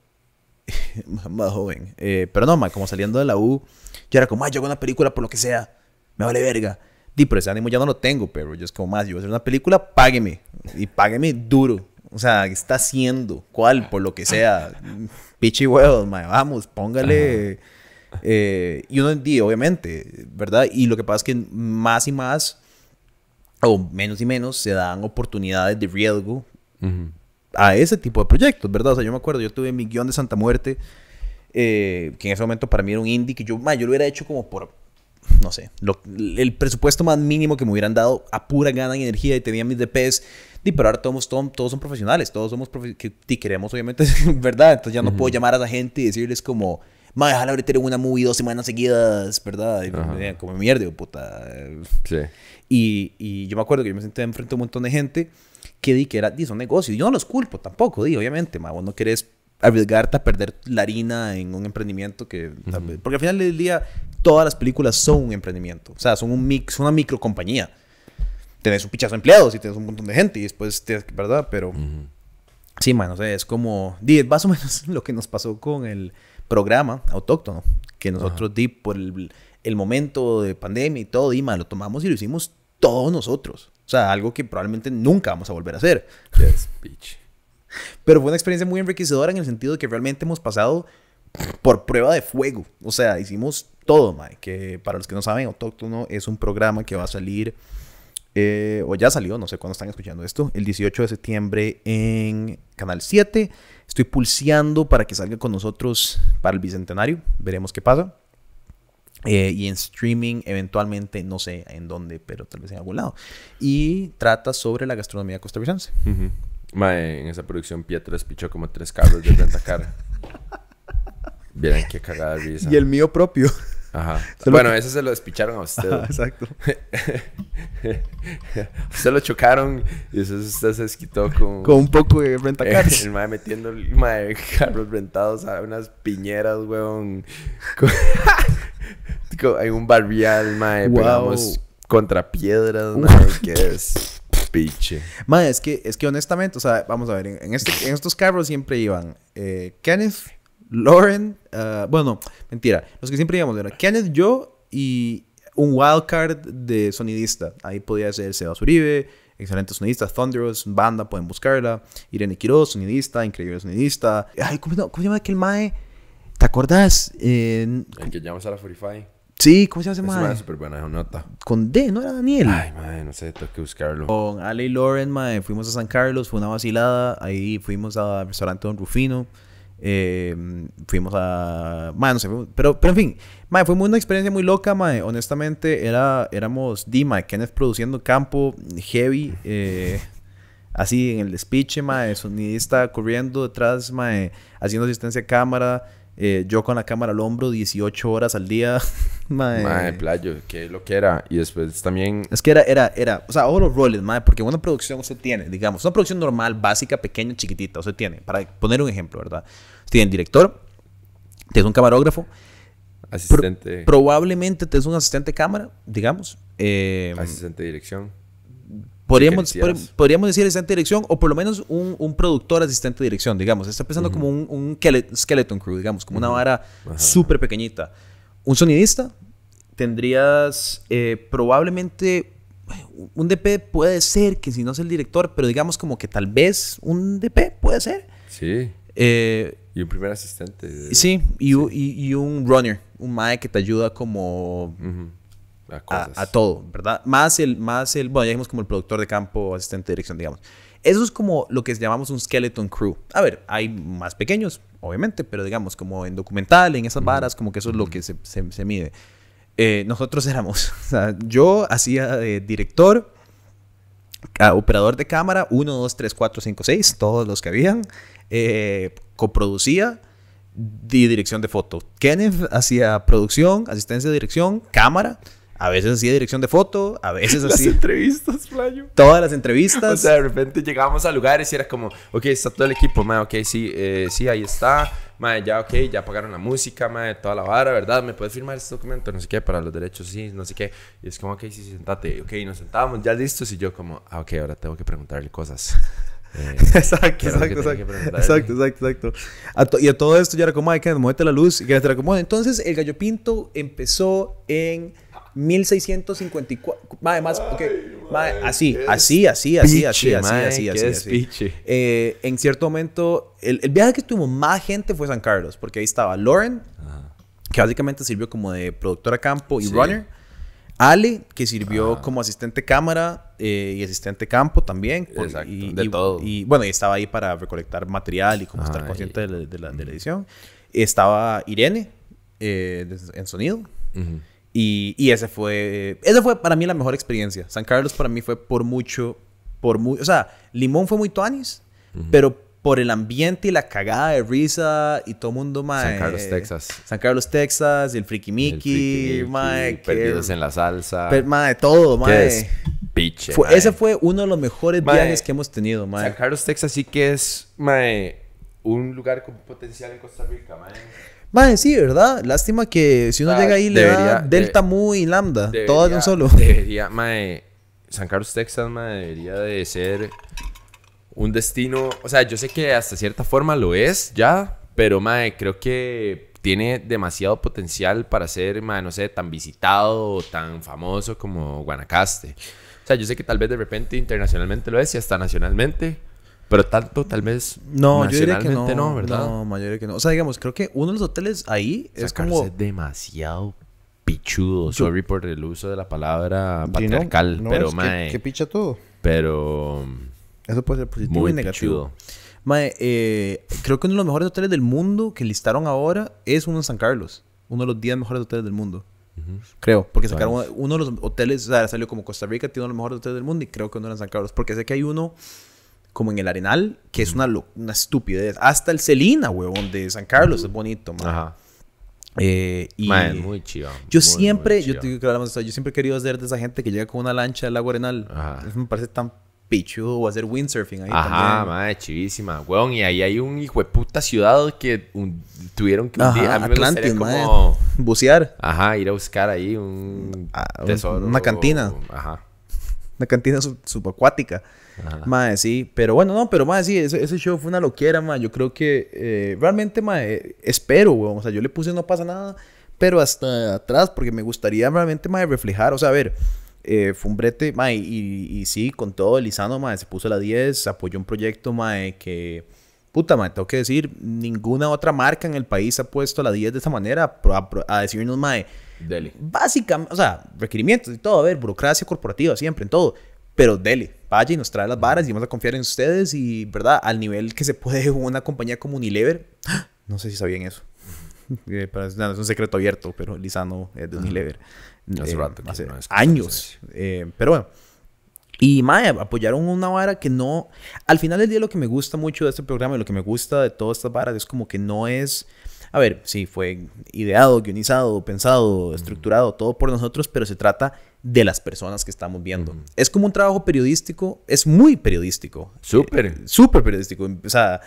más joven, eh, pero no, ma, como saliendo de la U, yo era como, ma, yo hago una película por lo que sea, me vale verga. Di, pero ese ánimo ya no lo tengo, pero yo es como más, yo voy a hacer una película, págueme. Y págueme duro. O sea, ¿qué está haciendo? ¿Cuál? Por lo que sea. Pichi huevos, mae, vamos, póngale. Eh, y uno di, obviamente, ¿verdad? Y lo que pasa es que más y más, o menos y menos, se dan oportunidades de riesgo Ujú. a ese tipo de proyectos, ¿verdad? O sea, yo me acuerdo, yo tuve mi guion de Santa Muerte, eh, que en ese momento para mí era un indie, que yo, ma, yo lo hubiera hecho como por, no sé, lo- el presupuesto más mínimo que me hubieran dado a pura gana y energía y tenía mis DPs. Y pero ahora todos, todos, todos son profesionales, todos somos profe- que y queremos obviamente, ¿verdad? Entonces ya no puedo llamar a la gente y decirles como, ma, déjala ahorita una movie dos semanas seguidas, ¿verdad? Y me como mierda, puta. Sí. Y, y yo me acuerdo que yo me senté enfrente de un montón de gente que di que era, di, son negocios. Yo no los culpo tampoco, di, obviamente, ma, vos no querés arriesgarte a perder la harina en un emprendimiento que... tal vez- porque al final del día, todas las películas son un emprendimiento. O sea, son un mix, una microcompañía. Tenés un pichazo de empleados y tenés un montón de gente y después, que- ¿verdad? Pero... Ujú. Sí, man, no sé, es como, di, más o menos lo que nos pasó con el programa autóctono, que nosotros di por el, el momento de pandemia y todo, di, man, lo tomamos y lo hicimos todos nosotros. O sea, algo que probablemente nunca vamos a volver a hacer. Yes, bitch. Pero fue una experiencia muy enriquecedora en el sentido de que realmente hemos pasado por prueba de fuego. O sea, hicimos todo, mae. Que para los que no saben, Autóctono es un programa que va a salir, eh, o ya salió, no sé cuándo están escuchando esto, el 18 de septiembre en Canal 7. Estoy pulseando para que salga con nosotros para el Bicentenario. Veremos qué pasa. Eh, y en streaming, eventualmente, no sé en dónde, pero tal vez en algún lado. Y trata sobre la gastronomía costarricense. Ujú. Mae, en esa producción Pietro despichó como tres carros de rentacar. Vieran qué cagada risa. Y el mío propio. Ajá. Bueno, ese se lo despicharon a usted. Ajá, exacto. Usted lo chocaron y después usted se desquitó con... Con un poco de rentacars. el mae metiendo el mae, carros rentados a unas piñeras, weón. Con- con- Hay un barrial, mae. Wow. Pegamos contra piedras, mae. Que es piche. Ma, es que, es que honestamente, o sea, vamos a ver, en, en este, en estos carros siempre iban eh, Kenneth, Lauren, ah, bueno, mentira, los que siempre íbamos eran Kenneth, yo y un wildcard de sonidista. Ahí podía ser Sebas Uribe, excelente sonidista, Thunderous, banda, pueden buscarla. Irene Quiroz, sonidista, increíble sonidista. Ay, ¿cómo, no- cómo se llama aquel mae? ¿Te acordás? Eh, El que llamamos a la 45. sí, ¿cómo se llama ese Es mae? una súper buena nota. Con D, ¿no era Daniel? Ay, mae, no sé, tengo que buscarlo. Con Ale y Lauren, mae, fuimos a San Carlos, fue una vacilada. Ahí fuimos al restaurante Don Rufino. Eh, fuimos a. Mae, pero, pero en fin, fue una experiencia muy loca, mae. Honestamente, era, éramos D, mae, Kenneth produciendo campo, heavy, eh, así en el speech, sonidista corriendo detrás, mae, haciendo asistencia a cámara. Eh, yo con la cámara al hombro 18 horas al día. mae. Mae, playo, que lo que era. Y después también. Es que era, era, era, o sea, todos los roles, madre, porque una producción usted tiene, digamos, una producción normal, básica, pequeña, chiquitita, usted tiene, para poner un ejemplo, ¿verdad? Usted tiene director, tienes un camarógrafo, Asistente. probablemente tienes un asistente de cámara, digamos. eh, asistente de dirección. Podríamos, pod- podríamos decir asistente de dirección, o por lo menos un, un productor asistente de dirección, digamos. Está pensando como un, un skele- skeleton crew, digamos, como una vara súper pequeñita. Un sonidista, tendrías eh, probablemente un DP puede ser que si no es el director, pero digamos como que tal vez un DP puede ser. Sí. Eh, Y un primer asistente. sí, y, u- y- y un runner, un mae que te ayuda como Ujú. A a, a todo, ¿verdad? Más el, más el, bueno, ya dijimos como el productor de campo, asistente de dirección, digamos. Eso es como lo que llamamos un skeleton crew. A ver, hay más pequeños, obviamente, pero digamos como en documental, en esas varas, como que eso es lo que se, se- se mide. Eh, nosotros éramos, o sea, yo hacía de director, operador de cámara, 1, 2, 3, 4, 5, 6, todos los que habían. Eh, coproducía y dirección de foto. Kenneth hacía producción, asistencia de dirección, cámara. A veces hacía dirección de foto, a veces Las hacía entrevistas, playo. todas las O entrevistas. sea, de repente llegábamos a lugares y era como, ok, está todo el equipo, ma, ok, sí, eh, sí, ahí está, ma, ya, ok, ya pagaron la música, ma, toda la vara, ¿verdad? ¿Me puedes firmar este documento? No sé qué, para los derechos, sí, no sé qué. Y es como, ok, sí, sí, sentate, ok, nos sentábamos ya listos y yo como, ah, ok, ahora tengo que preguntarle cosas. Eh, Exacto, ¿Qué era exacto, exacto. Exacto, exacto, exacto. A to- y a todo esto ya era como, ay, que muévete la luz y que te acomoda. Entonces, el gallo pinto empezó en 1654. Mae, más, ok. Mae, así, así, así, así, así, así, así, así, así. Eh, en cierto momento, el, el viaje que tuvo más gente fue San Carlos, porque ahí estaba Lauren, que básicamente sirvió como de productora campo y Sí. runner. Ale, que sirvió Ajá. como asistente cámara eh, y asistente campo también. por- Exacto, y, de y- todo. Y bueno, y estaba ahí para recolectar material y como Ajá, estar consciente y- de, la, de la- de la edición. Estaba Irene eh, en sonido. ujú. Y, y ese fue, esa fue para mí la mejor experiencia. San Carlos para mí fue por mucho, por muy, o sea, Limón fue muy tuanis, pero por el ambiente y la cagada de risa y todo el mundo, mae. San Carlos, Texas. San Carlos, Texas, el Friki El Mickey, friki, mae. que- perdidos en la salsa. per- mae, todo, mae. despiche, Fue- mae. ese fue uno de los mejores Mae, viajes que hemos tenido, mae. San Carlos, Texas sí que es, mae, un lugar con potencial en Costa Rica, mae. Mae, sí, ¿verdad? Lástima que si uno Ah, llega ahí le da Delta, de- Mu y Lambda, Debería- todas de un solo. Debería, mae, San Carlos, Texas, mae, debería de ser un destino, o sea, yo sé que hasta cierta forma lo es ya, pero mae, creo que tiene demasiado potencial para ser, mae, no sé, tan visitado o tan famoso como Guanacaste. O sea, yo sé que tal vez de repente internacionalmente lo es y hasta nacionalmente, pero tanto tal vez No, yo diría que no. no, ¿verdad? No, yo diría que no. O sea, digamos, creo que uno de los hoteles ahí es San Carlos como... es demasiado pichudo. Sorry por el uso de la palabra Sí, no, patriarcal, no, pero es que- mae, que picha todo. pero Eso puede ser positivo muy y negativo. pichudo. Mae, eh, creo que uno de los mejores hoteles del mundo que listaron ahora es uno en San Carlos. Uno de los 10 mejores hoteles del mundo. Creo, porque sacaron uno de los hoteles, o sea, salió como Costa Rica, tiene uno de los mejores hoteles del mundo y creo que uno era en San Carlos. Porque sé que hay uno como en el Arenal, que es una, una estupidez. Hasta el Celina, huevón, de San Carlos es bonito, mae. Ajá. Eh, y muy chido. yo muy, siempre, muy yo te digo que hablamos yo siempre he querido ser de esa gente que llega con una lancha del lago Arenal. Ajá. Eso me parece tan pichudo o hacer windsurfing ahí Ajá, también. mae, chivísima. Weón, y ahí hay un hijo de puta ciudad que un- tuvieron que un día. Ajá, A mí me gustaría Atlantis, como. Bucear. Ajá, ir a buscar ahí un Ah, un- tesoro. una cantina. Ajá. Una cantina sub- subacuática. Ajá. Mae, sí. Pero bueno, no, pero mae, sí, ese, ese show fue una loquera, mae. Yo creo que eh, realmente, mae, espero, weón. O sea, yo le puse no pasa nada, pero hasta atrás, porque me gustaría realmente, mae, reflejar. O sea, a ver, eh, fue un brete, mae, y, y sí, con todo, Lizano, mae, se puso la 10, apoyó un proyecto, mae, que. Puta, mae, tengo que decir, ninguna otra marca en el país ha puesto la 10 de esa manera a, a- a decirnos, mae, Dele. básicamente, o sea, requerimientos y todo, a ver, burocracia corporativa siempre, en todo. Pero dele, vaya y nos trae las varas y vamos a confiar en ustedes y, ¿verdad? Al nivel que se puede una compañía como Unilever. No sé si sabían eso. Eh, pero es, no, es un secreto abierto, pero Lizano es de Unilever. Hace Eh, rato que hace no escucho años. Eh, pero bueno. Y Mae, apoyaron una vara que no. Al final del día, lo que me gusta mucho de este programa y lo que me gusta de todas estas varas es como que no es. A ver, sí, fue ideado, guionizado, pensado, estructurado, todo por nosotros, pero se trata de las personas que estamos viendo. Es como un trabajo periodístico, es muy periodístico. Súper. Eh, Súper periodístico. O sea,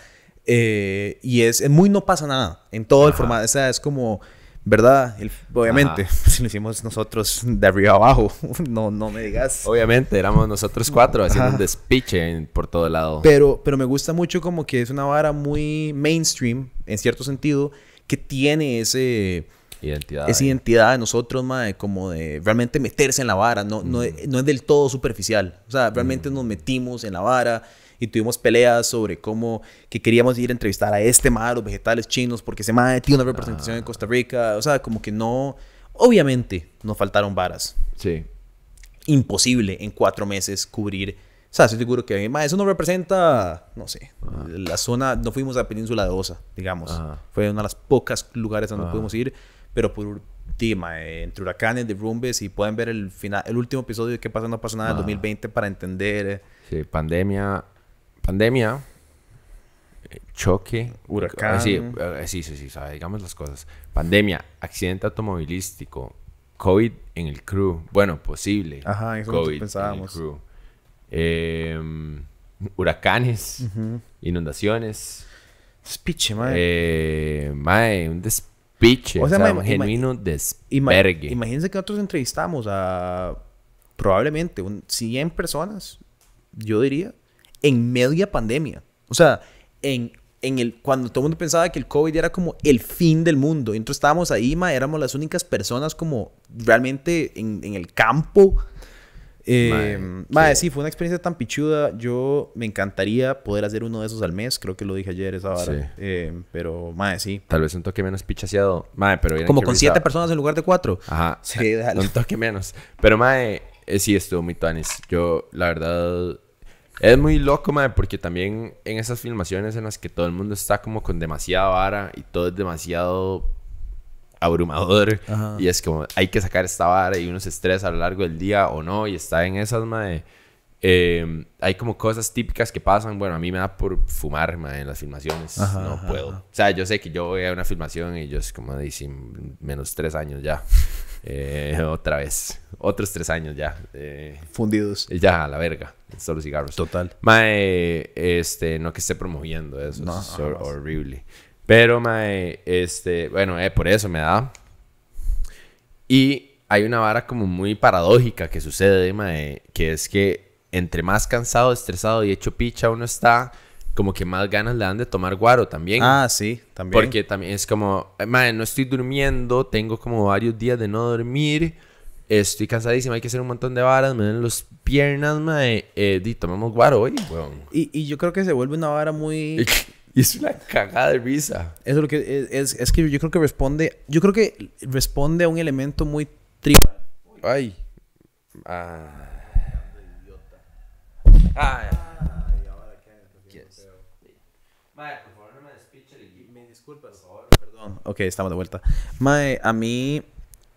eh, y es, es muy no pasa nada en todo el formato. O sea, es como, ¿verdad? El- obviamente, si lo hicimos nosotros de arriba abajo, no, no me digas. Obviamente, éramos nosotros cuatro haciendo Ajá. un despiche en- por todo lado. Pero, pero me gusta mucho como que es una vara muy mainstream, en cierto sentido, que tiene ese, Identidad. esa identidad de nosotros, mae, como de realmente meterse en la vara, no, no, no es del todo superficial. O sea, realmente nos metimos en la vara y tuvimos peleas sobre cómo que queríamos ir a entrevistar a este mae, los vegetales chinos, porque ese mae tiene una representación en Costa Rica. O sea, como que no... Obviamente nos faltaron varas. Sí. Imposible en cuatro meses cubrir... O sea, estoy seguro que eso no representa, no sé, la zona... No fuimos a la península de Osa, digamos. Ajá. Fue una de las pocas lugares donde Ajá. pudimos ir, pero por Tima, entre huracanes, derrumbes y pueden ver el final, el último episodio de qué pasa no pasa nada del Ah. 2020 para entender eh, Sí, pandemia. Pandemia. eh, Choque. Huracán. eh, Sí, eh, sí, sí, sí, o sea, digamos las cosas. Pandemia, accidente automovilístico, COVID en el crew. Bueno, posible. Ajá, eso COVID en el pensábamos. crew. Em, huracanes, inundaciones. speech, mae. Eh, mae, un despiche. O O sea, sea, mae, un genuino despergue. imagínense que nosotros entrevistamos a probablemente un 100 personas, yo diría, en media pandemia. O sea, en, en el, cuando todo el mundo pensaba que el COVID era como el fin del mundo. Y nosotros estábamos ahí, ma, éramos las únicas personas como realmente en, en el campo. Eh, mae, qué- sí, fue una experiencia tan pichuda. Yo me encantaría poder hacer uno de esos al mes. Creo que lo dije ayer esa hora. Sí. Eh, pero, mae, sí. Tal vez un toque menos pichaseado. Mae, pero Como con siete personas en lugar de cuatro. Ajá. Un toque menos. Pero, mae, eh, sí estuvo muy tuanis. Yo, la verdad, es muy loco, mae, porque también en esas filmaciones en las que todo el mundo está como con demasiada vara y todo es demasiado abrumador Ajá. y es como hay que sacar esta vara y uno se estresa a lo largo del día o no y está en esas, mae. eh, hay como cosas típicas que pasan. Bueno, a mí me da por fumar, mae, en las filmaciones. Ajá, no ajá, puedo. ajá. O sea, yo sé que yo voy a una filmación y yo es como sin menos tres años ya. Eh, otra vez. Otros tres años ya. Eh, Fundidos. ya, a la verga. Solo cigarros. Total. Mae, este, no que esté promoviendo eso. No, es horrible. Pero, mae, este, bueno, eh, por eso me da. Y hay una vara como muy paradójica que sucede, mae, que es que entre más cansado, estresado y hecho picha uno está, como que más ganas le dan de tomar guaro también. Ah, sí, también. Porque también es como, eh, mae, no estoy durmiendo, tengo como varios días de no dormir, estoy cansadísimo, hay que hacer un montón de varas, me duelen las piernas, mae, eh, di, tomemos guaro hoy, weón. Y, y yo creo que se vuelve una vara muy... Y es una cagada de risa. Eso es lo que es, es, es que yo creo que responde... Yo creo que responde a un elemento muy tribal. Ay. Ah. Ay. Perdón. Ok, estamos de vuelta. Mae, a mí...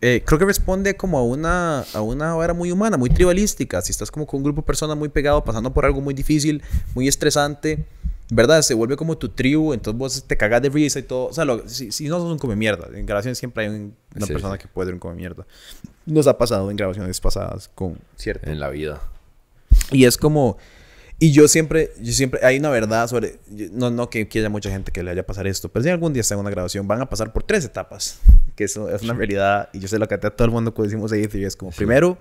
eh, creo que responde como a una, a una vara muy humana, muy tribalística. Si estás como con un grupo de personas muy pegado, pasando por algo muy difícil, muy estresante, ¿verdad? Se vuelve como tu tribu, entonces vos te cagas de risa y todo. O sea, lo- si, si no sos un come mierda, en grabaciones siempre hay un- una Sí, persona sí. que puede ser un come mierda. Nos ha pasado en grabaciones pasadas con cierto En la vida. Y es como... Y yo siempre, yo siempre, hay una verdad sobre, no, no que, que haya mucha gente que le haya pasar esto, pero si algún día está en una grabación, van a pasar por tres etapas, que eso es una realidad, y yo sé lo que a todo el mundo cuando decimos ahí, y es como, primero,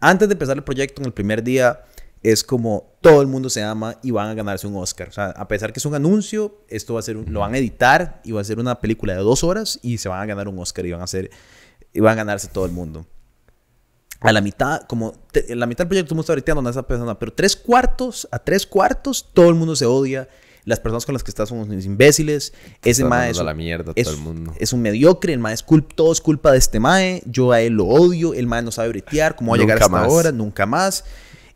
antes de empezar el proyecto, en el primer día, es como todo el mundo se ama y van a ganarse un Oscar. O sea, a pesar que es un anuncio, esto va a ser, un- lo van a editar y va a ser una película de dos horas y se van a ganar un Oscar y van a ser, y van a ganarse todo el mundo a la mitad, como te- la mitad del proyecto todo el mundo está breteando a esa persona, pero tres cuartos, a tres cuartos, todo el mundo se odia. Las personas con las que estás son unos imbéciles. Ese Está mae es, un- la mierda es, todo el mundo. es un mediocre. El mae es culpa, todo es culpa de este mae. Yo a él lo odio. El mae no sabe bretear. ¿Cómo va a llegar hasta ahora? Nunca más.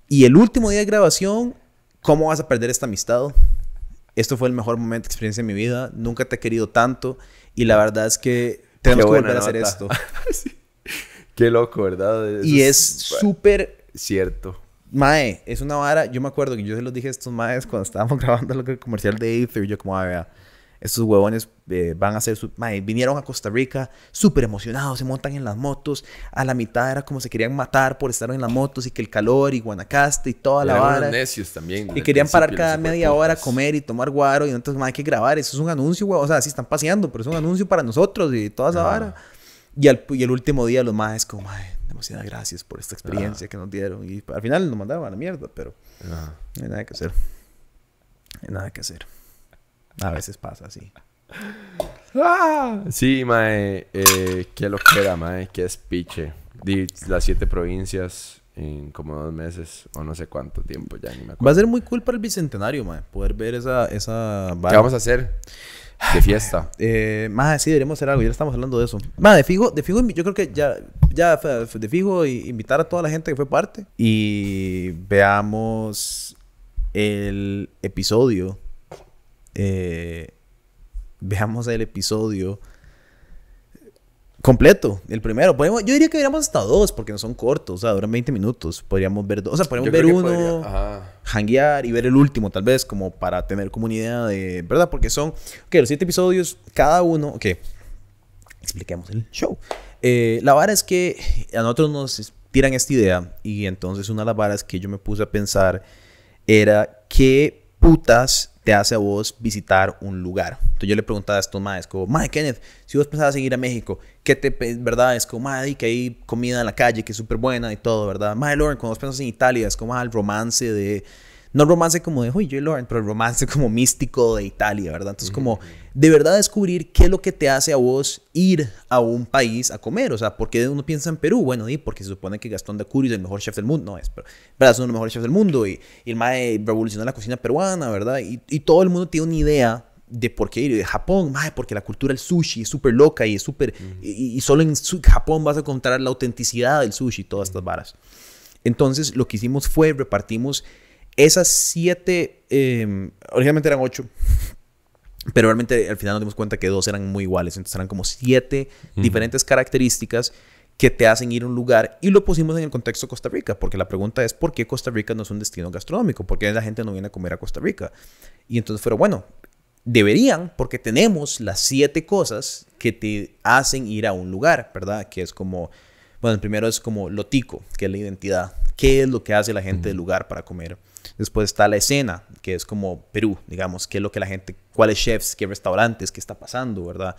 Y el último día de grabación, ¿cómo vas a perder esta amistad? Esto fue el mejor momento de experiencia de mi vida. Nunca te he querido tanto. Y la verdad es que tenemos que volver a hacer nota. esto. Qué loco, ¿verdad? Eso Y es súper cierto. Mae, es una vara. Yo me acuerdo que yo se los dije a estos maes cuando estábamos grabando el comercial de Aether. Yo, como, "Ah, vea, estos huevones eh, van a hacer su. Mae, vinieron a Costa Rica súper emocionados, se montan en las motos. A la mitad era como se querían matar por estar en las motos y que el calor y Guanacaste y toda la vara. necios también. Y querían parar cada media hora a comer y tomar guaro. Y entonces, mae, hay que grabar. Eso es un anuncio, huevón. O sea, sí están paseando, pero es un anuncio para nosotros y toda esa vara. Y, al, y el último día, los maes, como, mae, demasiadas gracias por esta experiencia que nos dieron. Y al final nos mandaron a la mierda, pero. Ajá. No hay nada que hacer. No hay nada que hacer. A veces pasa así. Ah, sí, mae. Eh, qué loquera, mae. Qué espiche. Las siete provincias en como dos meses o no sé cuánto tiempo ya, ni me Va a acuerdo. ser muy cool para el bicentenario, mae. Poder ver esa, esa ¿Qué vamos a hacer? De fiesta. Eh, más sí, deberíamos hacer algo. Ya estamos hablando de eso. Más de fijo, de fijo, yo creo que ya, ya de fijo y invitar a toda la gente que fue parte y veamos el episodio. Eh, veamos el episodio Completo, el primero. Podemos- yo diría que diríamos hasta dos, porque no son cortos, o sea, duran 20 minutos. Podríamos ver dos, o sea, podríamos ver uno, hanguear y ver el último, tal vez, como para tener como una idea de, ¿verdad? Porque son, ok, los siete episodios, cada uno, ok, expliquemos el show. Eh, la vara es que a nosotros nos tiran esta idea y entonces una de las varas que yo me puse a pensar era qué putas te hace a vos visitar un lugar. Entonces yo le preguntaba a estos maes, como, mae, Kenneth, si vos pensabas en ir a México, ¿qué te, verdad? Es como, mae, que hay comida en la calle que es súper buena y todo, ¿verdad? Mae, Lauren, cuando vos pensas en Italia, es como ah, el romance de, no romance como de, uy, yo y Lauren, pero el romance como místico de Italia, ¿verdad? Entonces como, de verdad descubrir qué es lo que te hace a vos ir a un país a comer, o sea, ¿por qué uno piensa en Perú? Bueno, di, porque se supone que Gastón de Curio es el mejor chef del mundo, no es, pero, ¿verdad? Es uno de los mejores chefs del mundo y, y el mae revolucionó la cocina peruana, ¿verdad? Y, y todo el mundo tiene una idea de por qué ir y de Japón, mae, porque la cultura del sushi es súper loca y es súper, y, y solo en su- Japón vas a encontrar la autenticidad del sushi y todas estas varas. Entonces, lo que hicimos fue repartimos esas siete, eh, originalmente eran ocho, pero realmente al final nos dimos cuenta que dos eran muy iguales. Entonces eran como siete diferentes características que te hacen ir a un lugar y lo pusimos en el contexto de Costa Rica, porque la pregunta es ¿por qué Costa Rica no es un destino gastronómico? ¿Por qué la gente no viene a comer a Costa Rica? Y entonces fueron, bueno, deberían porque tenemos las siete cosas que te hacen ir a un lugar, ¿verdad? Que es como, bueno, el primero es como lo tico, que es la identidad. ¿Qué es lo que hace la gente del lugar para comer? Después está la escena, que es como Perú, digamos, qué es lo que la gente, cuáles chefs, qué restaurantes, qué está pasando, ¿verdad?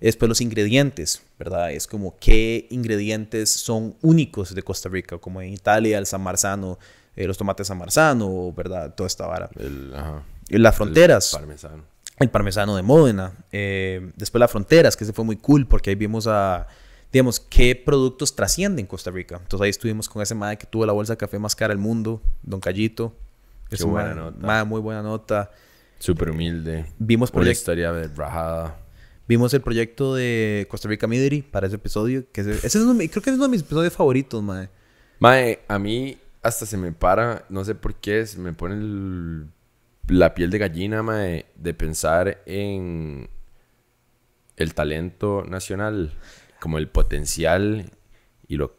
Después los ingredientes, ¿verdad? Es como qué ingredientes son únicos de Costa Rica, como en Italia el San Marzano, eh, los tomates San Marzano, ¿verdad? Toda esta vara. El, ajá. Y las fronteras. El parmesano. El parmesano de Módena. Eh, después las fronteras, que ese fue muy cool porque ahí vimos a, digamos, qué productos trascienden Costa Rica. Entonces ahí estuvimos con ese madre que tuvo la bolsa de café más cara del mundo, Don Callito. Qué Es un buena nota. mae muy buena nota. Súper humilde. Vimos, Por la historia de rajada. vimos el proyecto de Costa Rica Midiri para ese episodio. Que ese, ese es uno creo que es uno de mis episodios favoritos, mae. Mae, a mí hasta se me para, no sé por qué, se me pone el- la piel de gallina, mae, de pensar en el talento nacional, como el potencial y lo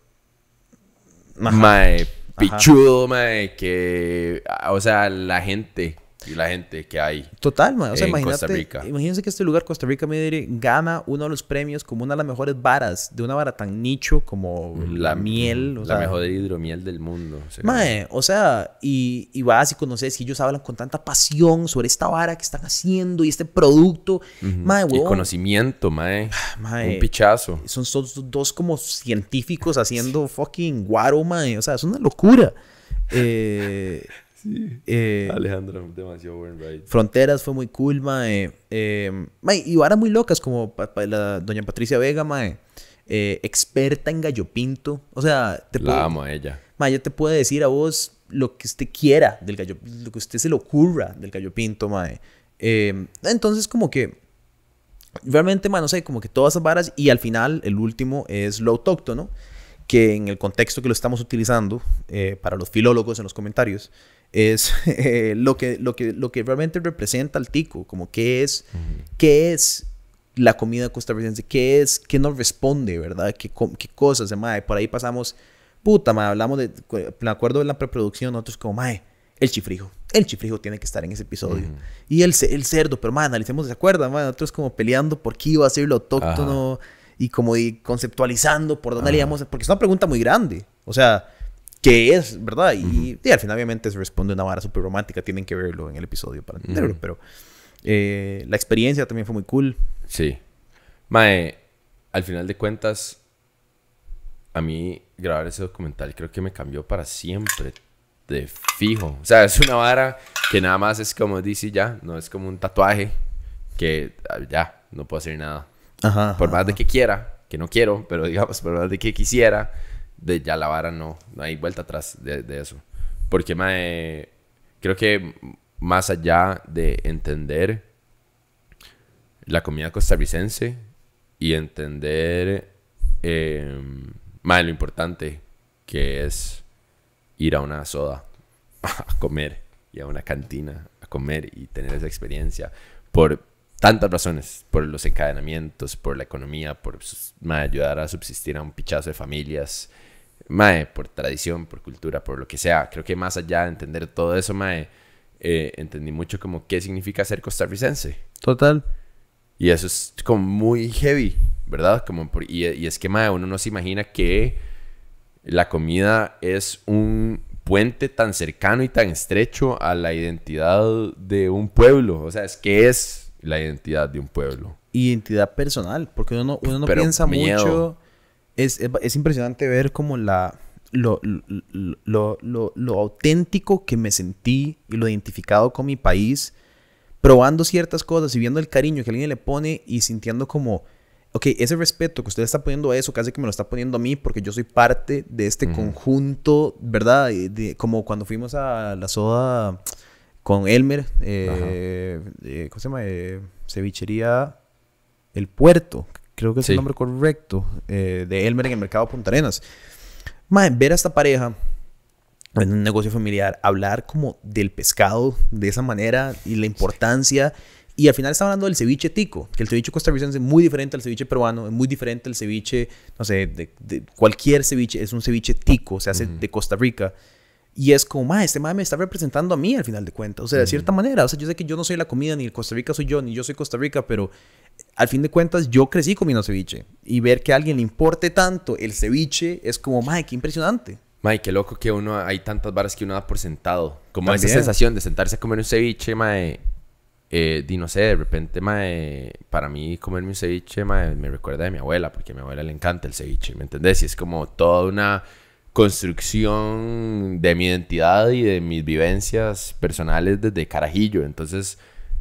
Ajá. mae, pichudo, mae, que, ah, o sea, la gente y la gente que hay. Total, man. O sea, En imagínate, Costa Rica. imagínense que este lugar, Costa Rica Midiri, gana uno de los premios como una de las mejores varas, de una vara tan nicho como la, miel. O la sea, mejor hidromiel del mundo. o sea, Mae, o sea, y, y vas y conoces y ellos hablan con tanta pasión sobre esta vara que están haciendo y este producto. Mae, y conocimiento, mae. mae, Un pichazo. son, son dos como científicos haciendo fucking guaro, mae. O sea, es una locura. Eh, eh, Alejandro, demasiado buen ride. Fronteras fue muy cool, mae. Eh, mae, y varas muy locas como pa- pa- la doña Patricia Vega, mae. eh, experta en gallo pinto. O sea, te puedo- La amo a ella. Ma, ella te puede decir a vos lo que usted quiera del gallo, lo que usted se le ocurra del gallo pinto, mae. Eh, entonces, como que realmente, ma, no sé, como que todas esas varas y al final el último es lo autóctono, que en el contexto que lo estamos utilizando eh, para los filólogos en los comentarios es eh, lo, que, lo, que, lo que realmente representa al tico, como qué es, qué es la comida costarricense, qué es, qué nos responde, ¿verdad? ¿Qué, qué cosas, eh, mae? Por ahí pasamos, puta, mae, hablamos de, me acuerdo de la preproducción, nosotros como, mae, el chifrijo, el chifrijo tiene que estar en ese episodio. Y el, el cerdo, pero mae, analicemos, ¿se acuerdan? mae? Nosotros como peleando por qué iba a ser lo autóctono y como y conceptualizando por dónde le íbamos, porque es una pregunta muy grande, o sea... ¿Qué es, verdad? Y, y al final, obviamente, se responde una vara súper romántica. Tienen que verlo en el episodio para entenderlo. Pero eh, la experiencia también fue muy cool. Sí. Mae, al final de cuentas, a mí grabar ese documental creo que me cambió para siempre. De fijo. O sea, es una vara que nada más es como dice ya, no es como un tatuaje que ah, ya, no puedo hacer nada. Ajá. Por más de que quiera, que no quiero, pero digamos, por más de que quisiera, de ya la vara no, no hay vuelta atrás de, eso. Porque mae, creo que más allá de entender la comida costarricense y entender eh, mae, lo importante que es ir a una soda a comer y a una cantina a comer y tener esa experiencia por tantas razones, por los encadenamientos, por la economía, por mae, ayudar a subsistir a un pichazo de familias, mae, por tradición, por cultura, por lo que sea. Creo que más allá de entender todo eso, mae, eh, entendí mucho como qué significa ser costarricense. Total. Y eso es como muy heavy, ¿verdad? Como por- y, y es que mae, uno no se imagina que la comida es un puente tan cercano y tan estrecho a la identidad de un pueblo. O sea, es que es la identidad de un pueblo. Identidad personal, porque uno no, uno no Pero piensa miedo. mucho. Es, es, es impresionante ver como la... Lo, lo, lo, lo- lo auténtico que me sentí y lo identificado con mi país, probando ciertas cosas y viendo el cariño que alguien le pone y sintiendo como, ok, ese respeto que usted está poniendo a eso, casi que me lo está poniendo a mí porque yo soy parte de este conjunto, ¿verdad? De- como cuando fuimos a la soda con Elmer, eh, eh, ¿cómo se llama? Eh, cevichería El Puerto, creo que es Sí. el nombre correcto, eh, de Elmer en el mercado Punta Arenas. Mae, ver a esta pareja en un negocio familiar, hablar como del pescado de esa manera y la importancia. Y al final está hablando del ceviche tico, que el ceviche costarricense es muy diferente al ceviche peruano, es muy diferente al ceviche, no sé, de, de cualquier ceviche, es un ceviche tico, se hace de Costa Rica. Y es como, ma, este ma me está representando a mí al final de cuentas. O sea, de cierta manera. O sea, yo sé que yo no soy la comida, ni Costa Rica soy yo, ni yo soy Costa Rica, pero al fin de cuentas yo crecí comiendo ceviche. Y ver que a alguien le importe tanto el ceviche es como, ma, qué impresionante. Mae, qué loco que uno, hay tantas varas que uno da por sentado. Como esa También. sensación de sentarse a comer un ceviche, mae. Eh, di no sé, de repente, mae, para mí comerme un ceviche, mae, me recuerda de mi abuela, porque a mi abuela le encanta el ceviche, ¿me entendés? Y es como toda una construcción de mi identidad y de mis vivencias personales desde carajillo. Entonces,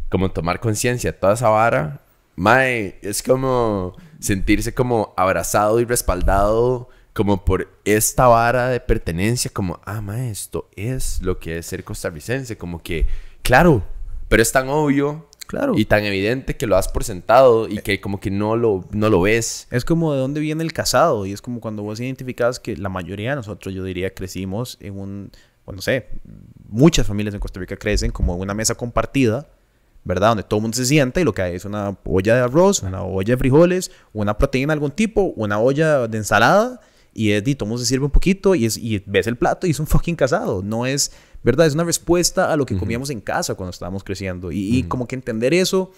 como tomar conciencia toda esa vara, mae, es como sentirse como abrazado y respaldado como por esta vara de pertenencia, como, ah, mae, esto es lo que es ser costarricense, como que, claro, pero es tan obvio Claro. y tan evidente que lo das por sentado y que como que no lo, no lo ves. Es como de dónde viene el casado y es como cuando vos identificas que la mayoría de nosotros, yo diría, crecimos en un, bueno, no sé, muchas familias en Costa Rica crecen como en una mesa compartida, ¿verdad? Donde todo el mundo se sienta y lo que hay es una olla de arroz, una olla de frijoles, una proteína de algún tipo, una olla de ensalada y es, y todo el mundo se sirve un poquito y, es, y ves el plato y es un fucking casado. No es, ¿verdad? Es una respuesta a lo que comíamos en casa cuando estábamos creciendo y, y como que entender eso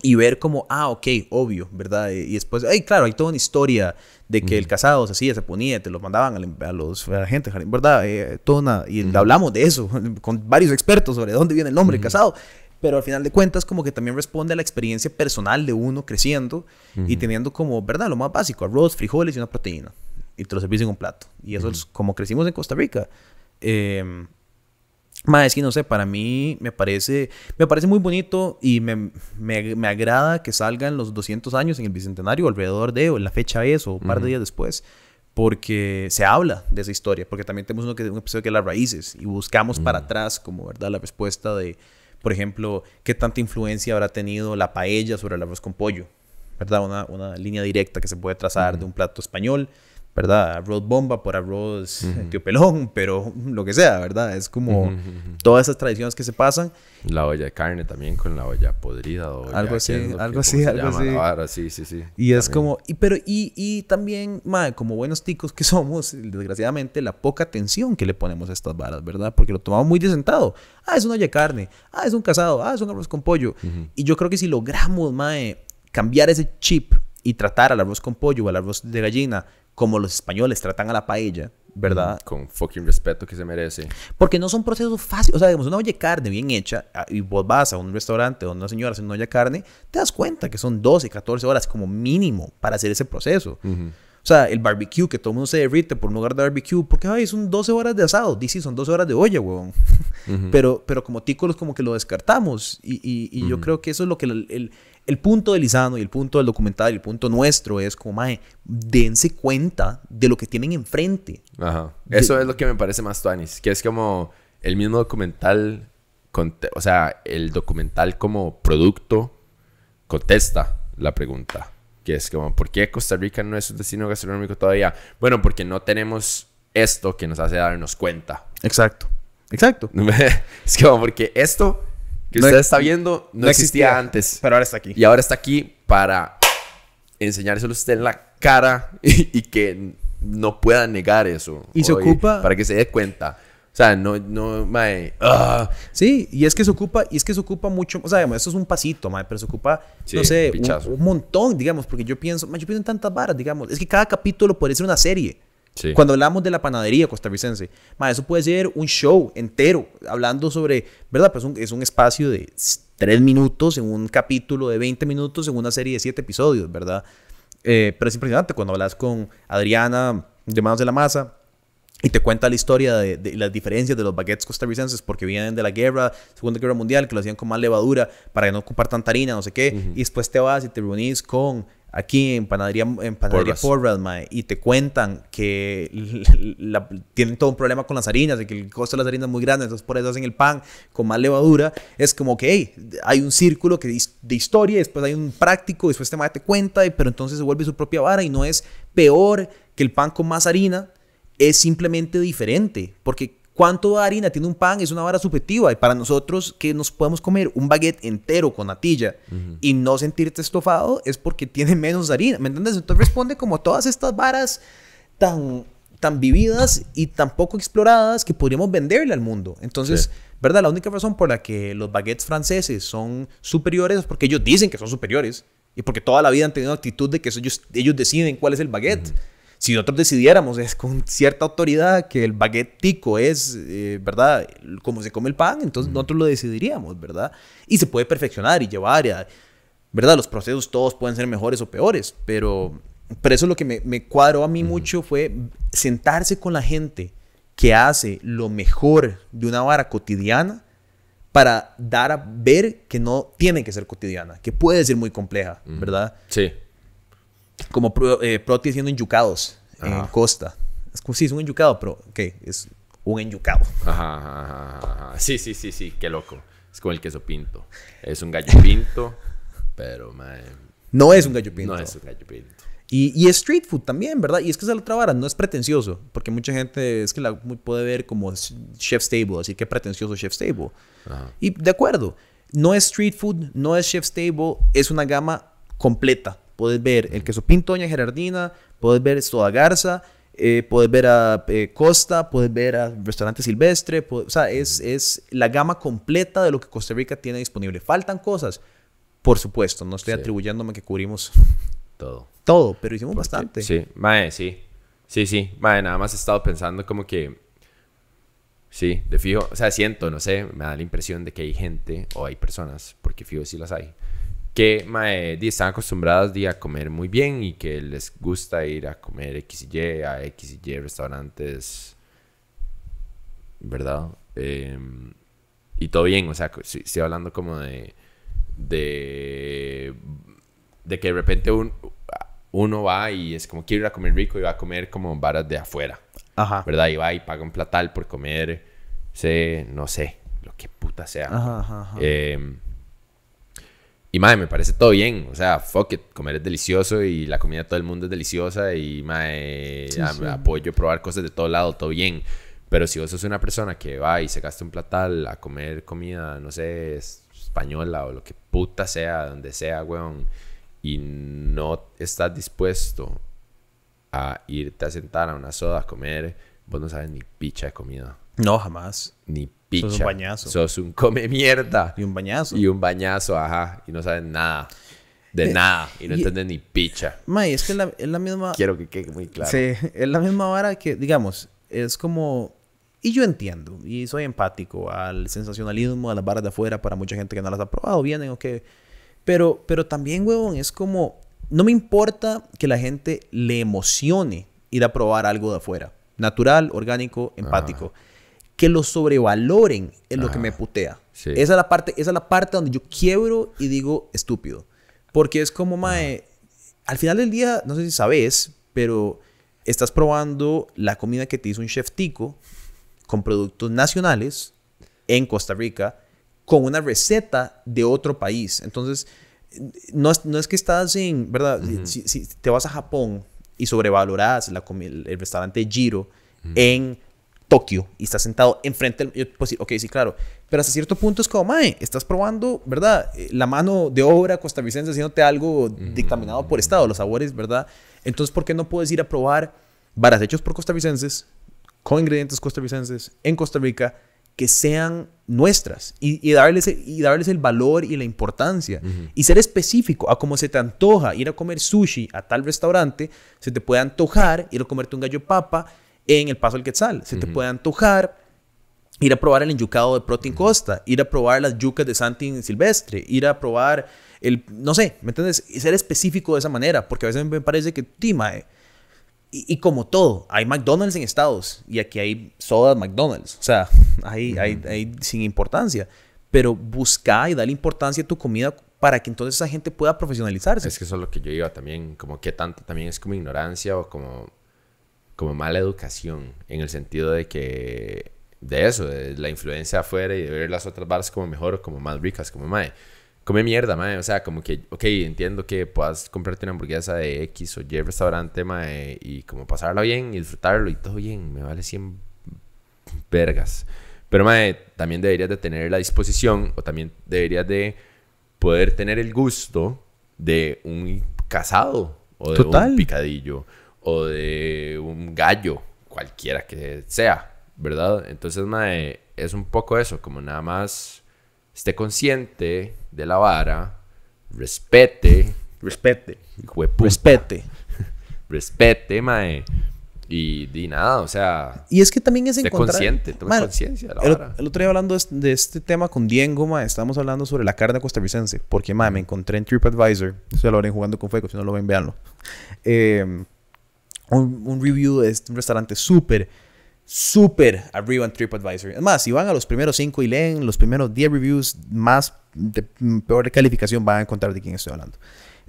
y ver como, ah, ok, obvio, ¿verdad? Y, y después, ay, claro, hay toda una historia de que el casado se hacía, se ponía, te lo mandaban al- a, los, a la gente, ¿verdad? Eh, toda una, y hablamos de eso con varios expertos sobre dónde viene el nombre casado. Pero al final de cuentas, como que también responde a la experiencia personal de uno creciendo y teniendo como, ¿verdad? Lo más básico, arroz, frijoles y una proteína. Y te lo servís en un plato. Y eso es como crecimos en Costa Rica. Eh, Ma, es que no sé, para mí me parece, me parece muy bonito y me, me, me agrada que salgan los 200 años en el Bicentenario, alrededor de, o la fecha es, o un par de días después, porque se habla de esa historia, porque también tenemos uno que, un episodio que es las raíces y buscamos para atrás como, ¿verdad? La respuesta de, por ejemplo, qué tanta influencia habrá tenido la paella sobre el arroz con pollo, ¿verdad? Una, una línea directa que se puede trazar de un plato español, ¿verdad? Arroz bomba por arroz tío pelón, pero lo que sea, ¿verdad? Es como todas esas tradiciones que se pasan. La olla de carne también con la olla podrida o Algo así, ¿qué es lo que- algo así, algo así. vara? Sí, sí, sí. Y es También. como, y, pero, y, y también, madre, como buenos ticos que somos, desgraciadamente, la poca atención que le ponemos a estas varas, ¿verdad? Porque lo tomamos muy de sentado. Ah, es una olla de carne. Ah, es un casado. Ah, es un arroz con pollo. Y yo creo que si logramos, madre, cambiar ese chip y tratar al arroz con pollo o al arroz de gallina como los españoles tratan a la paella, ¿verdad? Con fucking respeto que se merece. Porque no son procesos fáciles. O sea, digamos, una olla de carne bien hecha, ah, y vos vas a un restaurante donde una señora hace una olla de carne, te das cuenta que son 12, 14 horas como mínimo para hacer ese proceso. O sea, el barbecue, que todo el mundo se derrite por un lugar de barbecue, porque ay, son 12 horas de asado. Dice, son 12 horas de olla, huevón. pero, pero como tícolos, como que lo descartamos. Y, y- y yo creo que eso es lo que el, el- el punto de Lisano y el punto del documental y el punto nuestro es como, mae, dense cuenta de lo que tienen enfrente. Ajá. Eso es lo que me parece más tuanis. Que es como el mismo documental. conte- O sea, el documental como producto contesta la pregunta. Que es como, ¿por qué Costa Rica no es un destino gastronómico todavía? Bueno, porque no tenemos esto que nos hace darnos cuenta. Exacto. Exacto. es como, porque esto que No usted está viendo no, no existía, existía. antes. Pero ahora está aquí. Y ahora está aquí para enseñárselo a usted en la cara y, y que no pueda negar eso. Y se O- ocupa- Para que se dé cuenta. O sea, no, no, mae. ah, Sí, y es que se ocupa, y es que se ocupa mucho, o sea, digamos, esto es un pasito, mae, pero se ocupa, Sí, no sé, un, un montón, digamos, porque yo pienso, mae, yo pienso en tantas varas, digamos, es que cada capítulo puede ser una serie. Sí. Cuando hablamos de la panadería costarricense, mae, eso puede ser un show entero, hablando sobre, ¿verdad? Pues un- es un espacio de tres minutos en un capítulo de 20 minutos en una serie de siete episodios, ¿verdad? Eh, pero es impresionante cuando hablas con Adriana de Manos de la Masa, y te cuenta la historia de, de las diferencias de los baguettes costarricenses porque vienen de la guerra, Segunda Guerra Mundial, que lo hacían con más levadura para no ocupar tanta harina, no sé qué. Y después te vas y te reunís con aquí en Panadería, en panadería Porras. Mae, y te cuentan que la- la- tienen todo un problema con las harinas, de que el costo de las harinas es muy grande, entonces por eso hacen el pan con más levadura. Es como que hey, hay un círculo que, dis- de historia, después hay un práctico, después este mae te cuenta, pero entonces se vuelve su propia vara y no es peor que el pan con más harina, es simplemente diferente. Porque cuánto harina tiene un pan es una vara subjetiva. Y para nosotros que nos podemos comer un baguette entero con natilla y no sentirte estofado es porque tiene menos harina. ¿Me entiendes? Entonces responde como a todas estas varas tan, tan vividas y tan poco exploradas que podríamos venderle al mundo. Entonces, Sí. ¿verdad? La única razón por la que los baguettes franceses son superiores es porque ellos dicen que son superiores. Y porque toda la vida han tenido actitud de que ellos, ellos deciden cuál es el baguette. Si nosotros decidiéramos es con cierta autoridad que el baguette tico es, eh, ¿verdad? Como se come el pan, entonces nosotros lo decidiríamos, ¿verdad? Y se puede perfeccionar y llevar, y a- ¿verdad? Los procesos todos pueden ser mejores o peores, pero, pero eso es lo que me, me cuadró a mí mucho fue sentarse con la gente que hace lo mejor de una vara cotidiana para dar a ver que no tiene que ser cotidiana, que puede ser muy compleja, ¿verdad? Sí. Como pro, eh, Proti haciendo enyucados en Ajá. Costa. Es como, sí, es un enyucado, pero, ok, es un enyucado. Ajá, ajá. Sí, sí, sí, sí. Qué loco. Es como el queso pinto. Es un gallo pinto, pero, No es un gallo pinto. no es un gallo pinto. Y, y street food también, ¿verdad? Y es que es la otra vara, no es pretencioso, porque mucha gente es que la puede ver como chef's table, así que pretencioso chef's table. Ajá. Y de acuerdo, no es street food, no es chef's table, es una gama completa. Puedes ver el queso pinto Doña Gerardina, puedes ver Soda Garza, eh, puedes ver a eh, Costa, puedes ver a Restaurante Silvestre, o sea, es, es la gama completa de lo que Costa Rica tiene disponible. ¿Faltan cosas? Por supuesto, no estoy Sí. atribuyéndome que cubrimos Todo. todo, pero hicimos bastante. Sí, mae, sí. Sí, sí. Mae, nada más he estado pensando como que. Sí, de fijo. O sea, siento, no sé, me da la impresión de que hay gente o hay personas, porque fijo sí las hay, que mae, di, están acostumbradas di, a comer muy bien y que les gusta ir a comer X y Y, a X y Y restaurantes. ¿Verdad? Eh, y todo bien, o sea, estoy hablando como de. de. de que de repente un- uno va y es como quiero ir a comer rico y va a comer como varas de afuera, Ajá. ¿verdad? Y va y paga un platal por comer, sé, no sé, lo que puta sea. Ajá, ajá, ajá. Eh, y madre, me parece todo bien. O sea, fuck it. Comer es delicioso y la comida de todo el mundo es deliciosa. Y madre, Sí, a- sí. apoyo probar cosas de todo lado, todo bien. Pero si vos sos una persona que va y se gasta un platal a comer comida, no sé, es- española o lo que puta sea, donde sea, weón, y no estás dispuesto a irte a sentar a una soda a comer, vos no sabes ni picha de comida. No, jamás. Ni picha. un bañazo. Sos un come mierda. Y un bañazo. Y un bañazo, ajá. Y no sabes nada. De Eh, nada. Y no y- entiendes ni picha. Mae, es que es la, es la misma... Quiero que quede muy claro. Sí, es la misma vara que, digamos, es como... Y yo entiendo, y soy empático al sensacionalismo, a las varas de afuera, para mucha gente que no las ha probado, vienen o qué. Pero, pero también, huevón, es como... No me importa que la gente le emocione ir a probar algo de afuera. Natural, orgánico, empático. Que lo sobrevaloren es lo que me putea. Sí. Esa es la parte, esa es la parte donde yo quiebro y digo estúpido. Porque es como, mae, al final del día, no sé si sabes, pero estás probando la comida que te hizo un chef tico con productos nacionales en Costa Rica con una receta de otro país. Entonces, no es, no es que estás en, ¿verdad? si, si te vas a Japón y sobrevaloras la el, el restaurante Giro en Tokio y estás sentado enfrente del... Yo puedo decir, ok, sí, claro. Pero hasta cierto punto es como, mae, estás probando, ¿verdad? Eh, La mano de obra costarricense haciéndote algo dictaminado por Estado, los sabores, ¿verdad? Entonces, ¿por qué no puedes ir a probar varas hechos por costarricenses, con ingredientes costarricenses, en Costa Rica, que sean nuestras y, y darles, y darles el valor y la importancia y ser específico a cómo se te antoja ir a comer sushi a tal restaurante, se te puede antojar ir a comerte un gallo papa en el Paso del Quetzal, se te puede antojar ir a probar el enyucado de Protein Costa, ir a probar las yucas de Santin Silvestre, ir a probar el, no sé, ¿me entiendes? Y ser específico de esa manera, porque a veces me parece que, Tima, y, y como todo, hay McDonald's en Estados y aquí hay sodas McDonald's. O sea, hay, hay, hay sin importancia. Pero busca y dale importancia a tu comida para que entonces esa gente pueda profesionalizarse. Es que eso es lo que yo iba también, como que tanto también es como ignorancia o como, como mala educación, en el sentido de que, de eso, de la influencia afuera y de ver las otras bares como mejor o como más ricas, como, mae, come mierda, mae, o sea, como que, ok, entiendo que puedas comprarte una hamburguesa de X o Y restaurante, mae, y como pasarla bien y disfrutarlo y todo bien, me vale 100 vergas. Pero, mae, también deberías de tener la disposición o también deberías de poder tener el gusto de un casado o de Total. un picadillo o de un gallo, cualquiera que sea, ¿verdad? Entonces, mae, es un poco eso, como nada más esté consciente de la vara, respete, Respete. Respete. respete, mae, y di nada, o sea, Y es que también es esté encontrar... consciente, tome conciencia El, vara. el otro día hablando de, de este tema con Diego, ma, estábamos hablando sobre la carne costarricense. Porque, ma, me encontré en TripAdvisor. Eso ya lo ven jugando con fuego. Si no lo ven, véanlo. Eh, un, review de este, un restaurante súper, súper arriba en TripAdvisor. Es más, si van a los primeros cinco y leen los primeros 10 reviews más de peor calificación, van a encontrar de quién estoy hablando.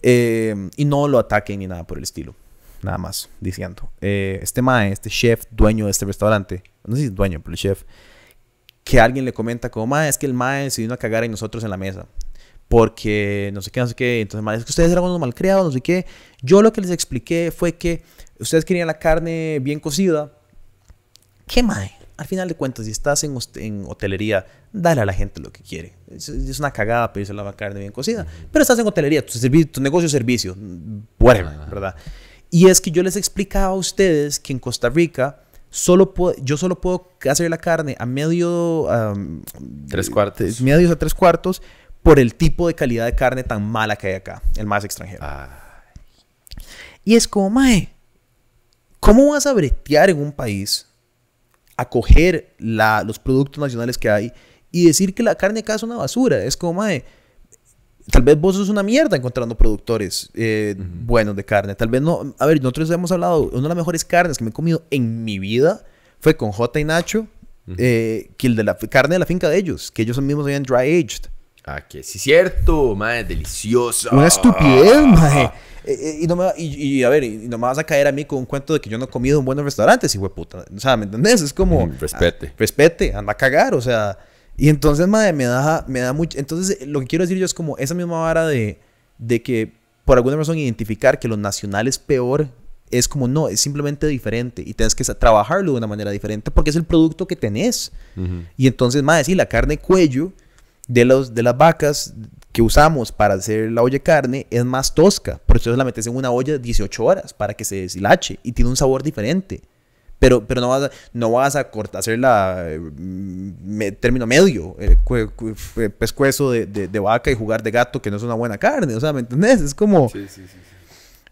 Eh, y no lo ataquen ni nada por el estilo. Nada más diciendo. Eh, este mae, este chef, dueño de este restaurante, no sé si es dueño, pero el chef, que alguien le comenta como, mae, es que el mae se vino a cagar en nosotros en la mesa. Porque no sé qué, no sé qué. Entonces, es que ustedes eran unos malcriados, no sé qué. Yo lo que les expliqué fue que ustedes querían la carne bien cocida. ¿Qué mae? Al final de cuentas, si estás en, en hotelería, dale a la gente lo que quiere. Es, es una cagada pedirse la carne bien cocida. Pero estás en hotelería, tu, tu negocio es servicio, whatever, ¿verdad? Y es que yo les explicaba a ustedes que en Costa Rica solo puedo, yo solo puedo hacer la carne a medio... am, Tres cuartos. Medios a tres cuartos por el tipo de calidad de carne tan mala que hay acá, el más extranjero. Y es como, mae, ¿cómo vas a bretear en un país, acoger la, los productos nacionales que hay y decir que la carne acá es una basura? Es como, mae, tal vez vos sos una mierda encontrando productores eh, buenos de carne. Tal vez no. A ver, nosotros hemos hablado, una de las mejores carnes que me he comido en mi vida fue con J y Nacho, eh, que el de la carne de la finca de ellos, que ellos mismos habían dry aged. Ah, que sí, cierto, mae, delicioso. Una estupidez, mae. Eh, eh, y, no me, y, y, a ver, y no me vas a caer a mí con un cuento de que yo no he comido en buenos restaurantes, hijo de puta. O sea, ¿me entendés? Es como... Mm, respete. ah, respete, anda a cagar, o sea... Y entonces, madre, me da, me da mucho... Entonces, eh, lo que quiero decir yo es como esa misma vara de, de que, por alguna razón, identificar que lo nacional es peor, es como, no, es simplemente diferente. Y tienes que trabajarlo de una manera diferente porque es el producto que tenés. Y entonces, madre, sí, la carne cuello de, los, de las vacas que usamos para hacer la olla de carne es más tosca. Por eso la metes en una olla de 18 horas para que se deshilache y tiene un sabor diferente. Pero, pero no vas a, no vas a cortar, hacer la eh, me- término medio, eh, cue- cue- eh, pescuezo de, de- de vaca y jugar de gato, que no es una buena carne. O sea, ¿me entendés? Es como. Sí, sí, sí.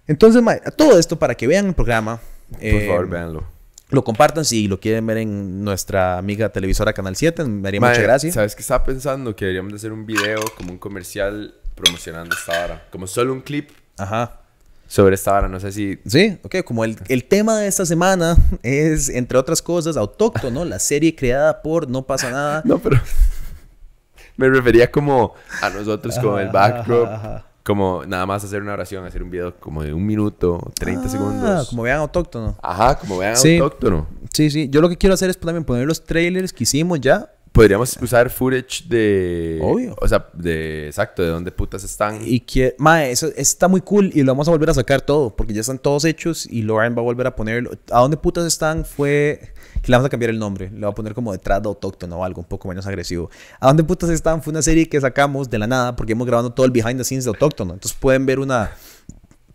Entonces, todo esto para que vean el programa. Por eh, favor, véanlo. Lo compartan si lo quieren ver en nuestra amiga televisora Canal 7. Me haría Mae, mucha gracia. ¿Sabes qué estaba pensando? Que deberíamos de hacer un video como un comercial promocionando esta hora. Como solo un clip Ajá. sobre esta hora. No sé si... Sí, ok, como el, el tema de esta semana es, entre otras cosas, Autóctono, la serie creada por No pasa nada. No, pero... Me refería como a nosotros con el backdrop. ajá, ajá. Como nada más hacer una oración, hacer un video como de un minuto, 30 Ah, segundos. Como vean Autóctono. Ajá, como vean Sí. autóctono. Sí, sí. Yo lo que quiero hacer es también poner los trailers que hicimos ya Podríamos usar footage de. Obvio. O sea, de. Exacto, de dónde putas están. Y que, mae, eso, eso está muy cool y lo vamos a volver a sacar todo porque ya están todos hechos y Lauren va a volver a ponerlo. ¿A dónde putas están? Fue. Que le vamos a cambiar el nombre. Le va a poner como detrás de autóctono o algo un poco menos agresivo. ¿A dónde putas están? Fue una serie que sacamos de la nada porque hemos grabado todo el behind the scenes de autóctono. Entonces pueden ver una.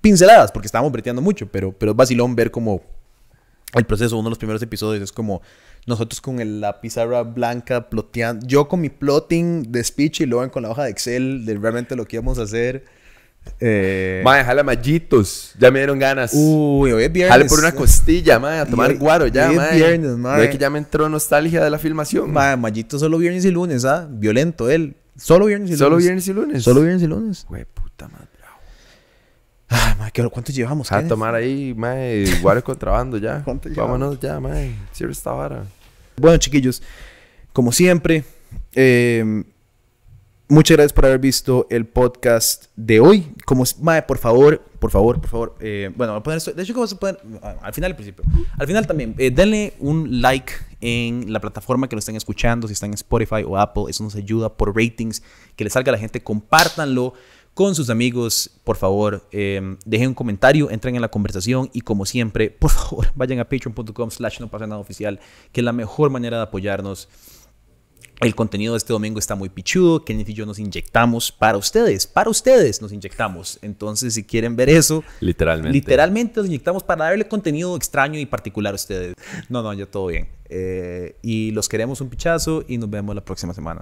Pinceladas porque estábamos breteando mucho, pero, pero es vacilón ver como el proceso. Uno de los primeros episodios es como nosotros con el- la pizarra blanca ploteando. Yo con mi plotting de speech y luego con la hoja de Excel de realmente lo que íbamos a hacer. Eh, Mae, jala mallitos. Ya me dieron ganas. uy, hoy es viernes. Jale por una costilla, mae, a tomar hoy- guaro ya, hoy es mae. viernes, mae. Que ya me entró nostalgia de la filmación. Ma, Mayito solo viernes y lunes, ¿ah? Violento él. Solo viernes y lunes. Solo viernes y lunes. Solo viernes y lunes. Güey, puta madre. bravo. Ay, ma, ¿qué- ¿cuántos llevamos? A tomar ahí, mae, guaro contrabando ya. ¿Cuánto Vámonos ya, mae. Cierra esta vara. Bueno, chiquillos, como siempre, eh, muchas gracias por haber visto el podcast de hoy. Como, mae, por favor, por favor, por favor. eh, bueno, voy a poner esto. De hecho, ¿cómo se pueden? ah, Al final, al principio. Al final también, eh, denle un like en la plataforma que lo estén escuchando, si están en Spotify o Apple. Eso nos ayuda por ratings, que le salga a la gente. Compártanlo con sus amigos, por favor, eh, dejen un comentario, entren en la conversación y como siempre, por favor, vayan a patreon.com slash no pasa nada oficial, que es la mejor manera de apoyarnos. El contenido de este domingo está muy pichudo. Kenneth y yo nos inyectamos para ustedes. Para ustedes nos inyectamos. Entonces, si quieren ver eso, Literalmente. literalmente nos inyectamos para darle contenido extraño y particular a ustedes. No, no, ya todo bien. Eh, y los queremos un pichazo y nos vemos la próxima semana.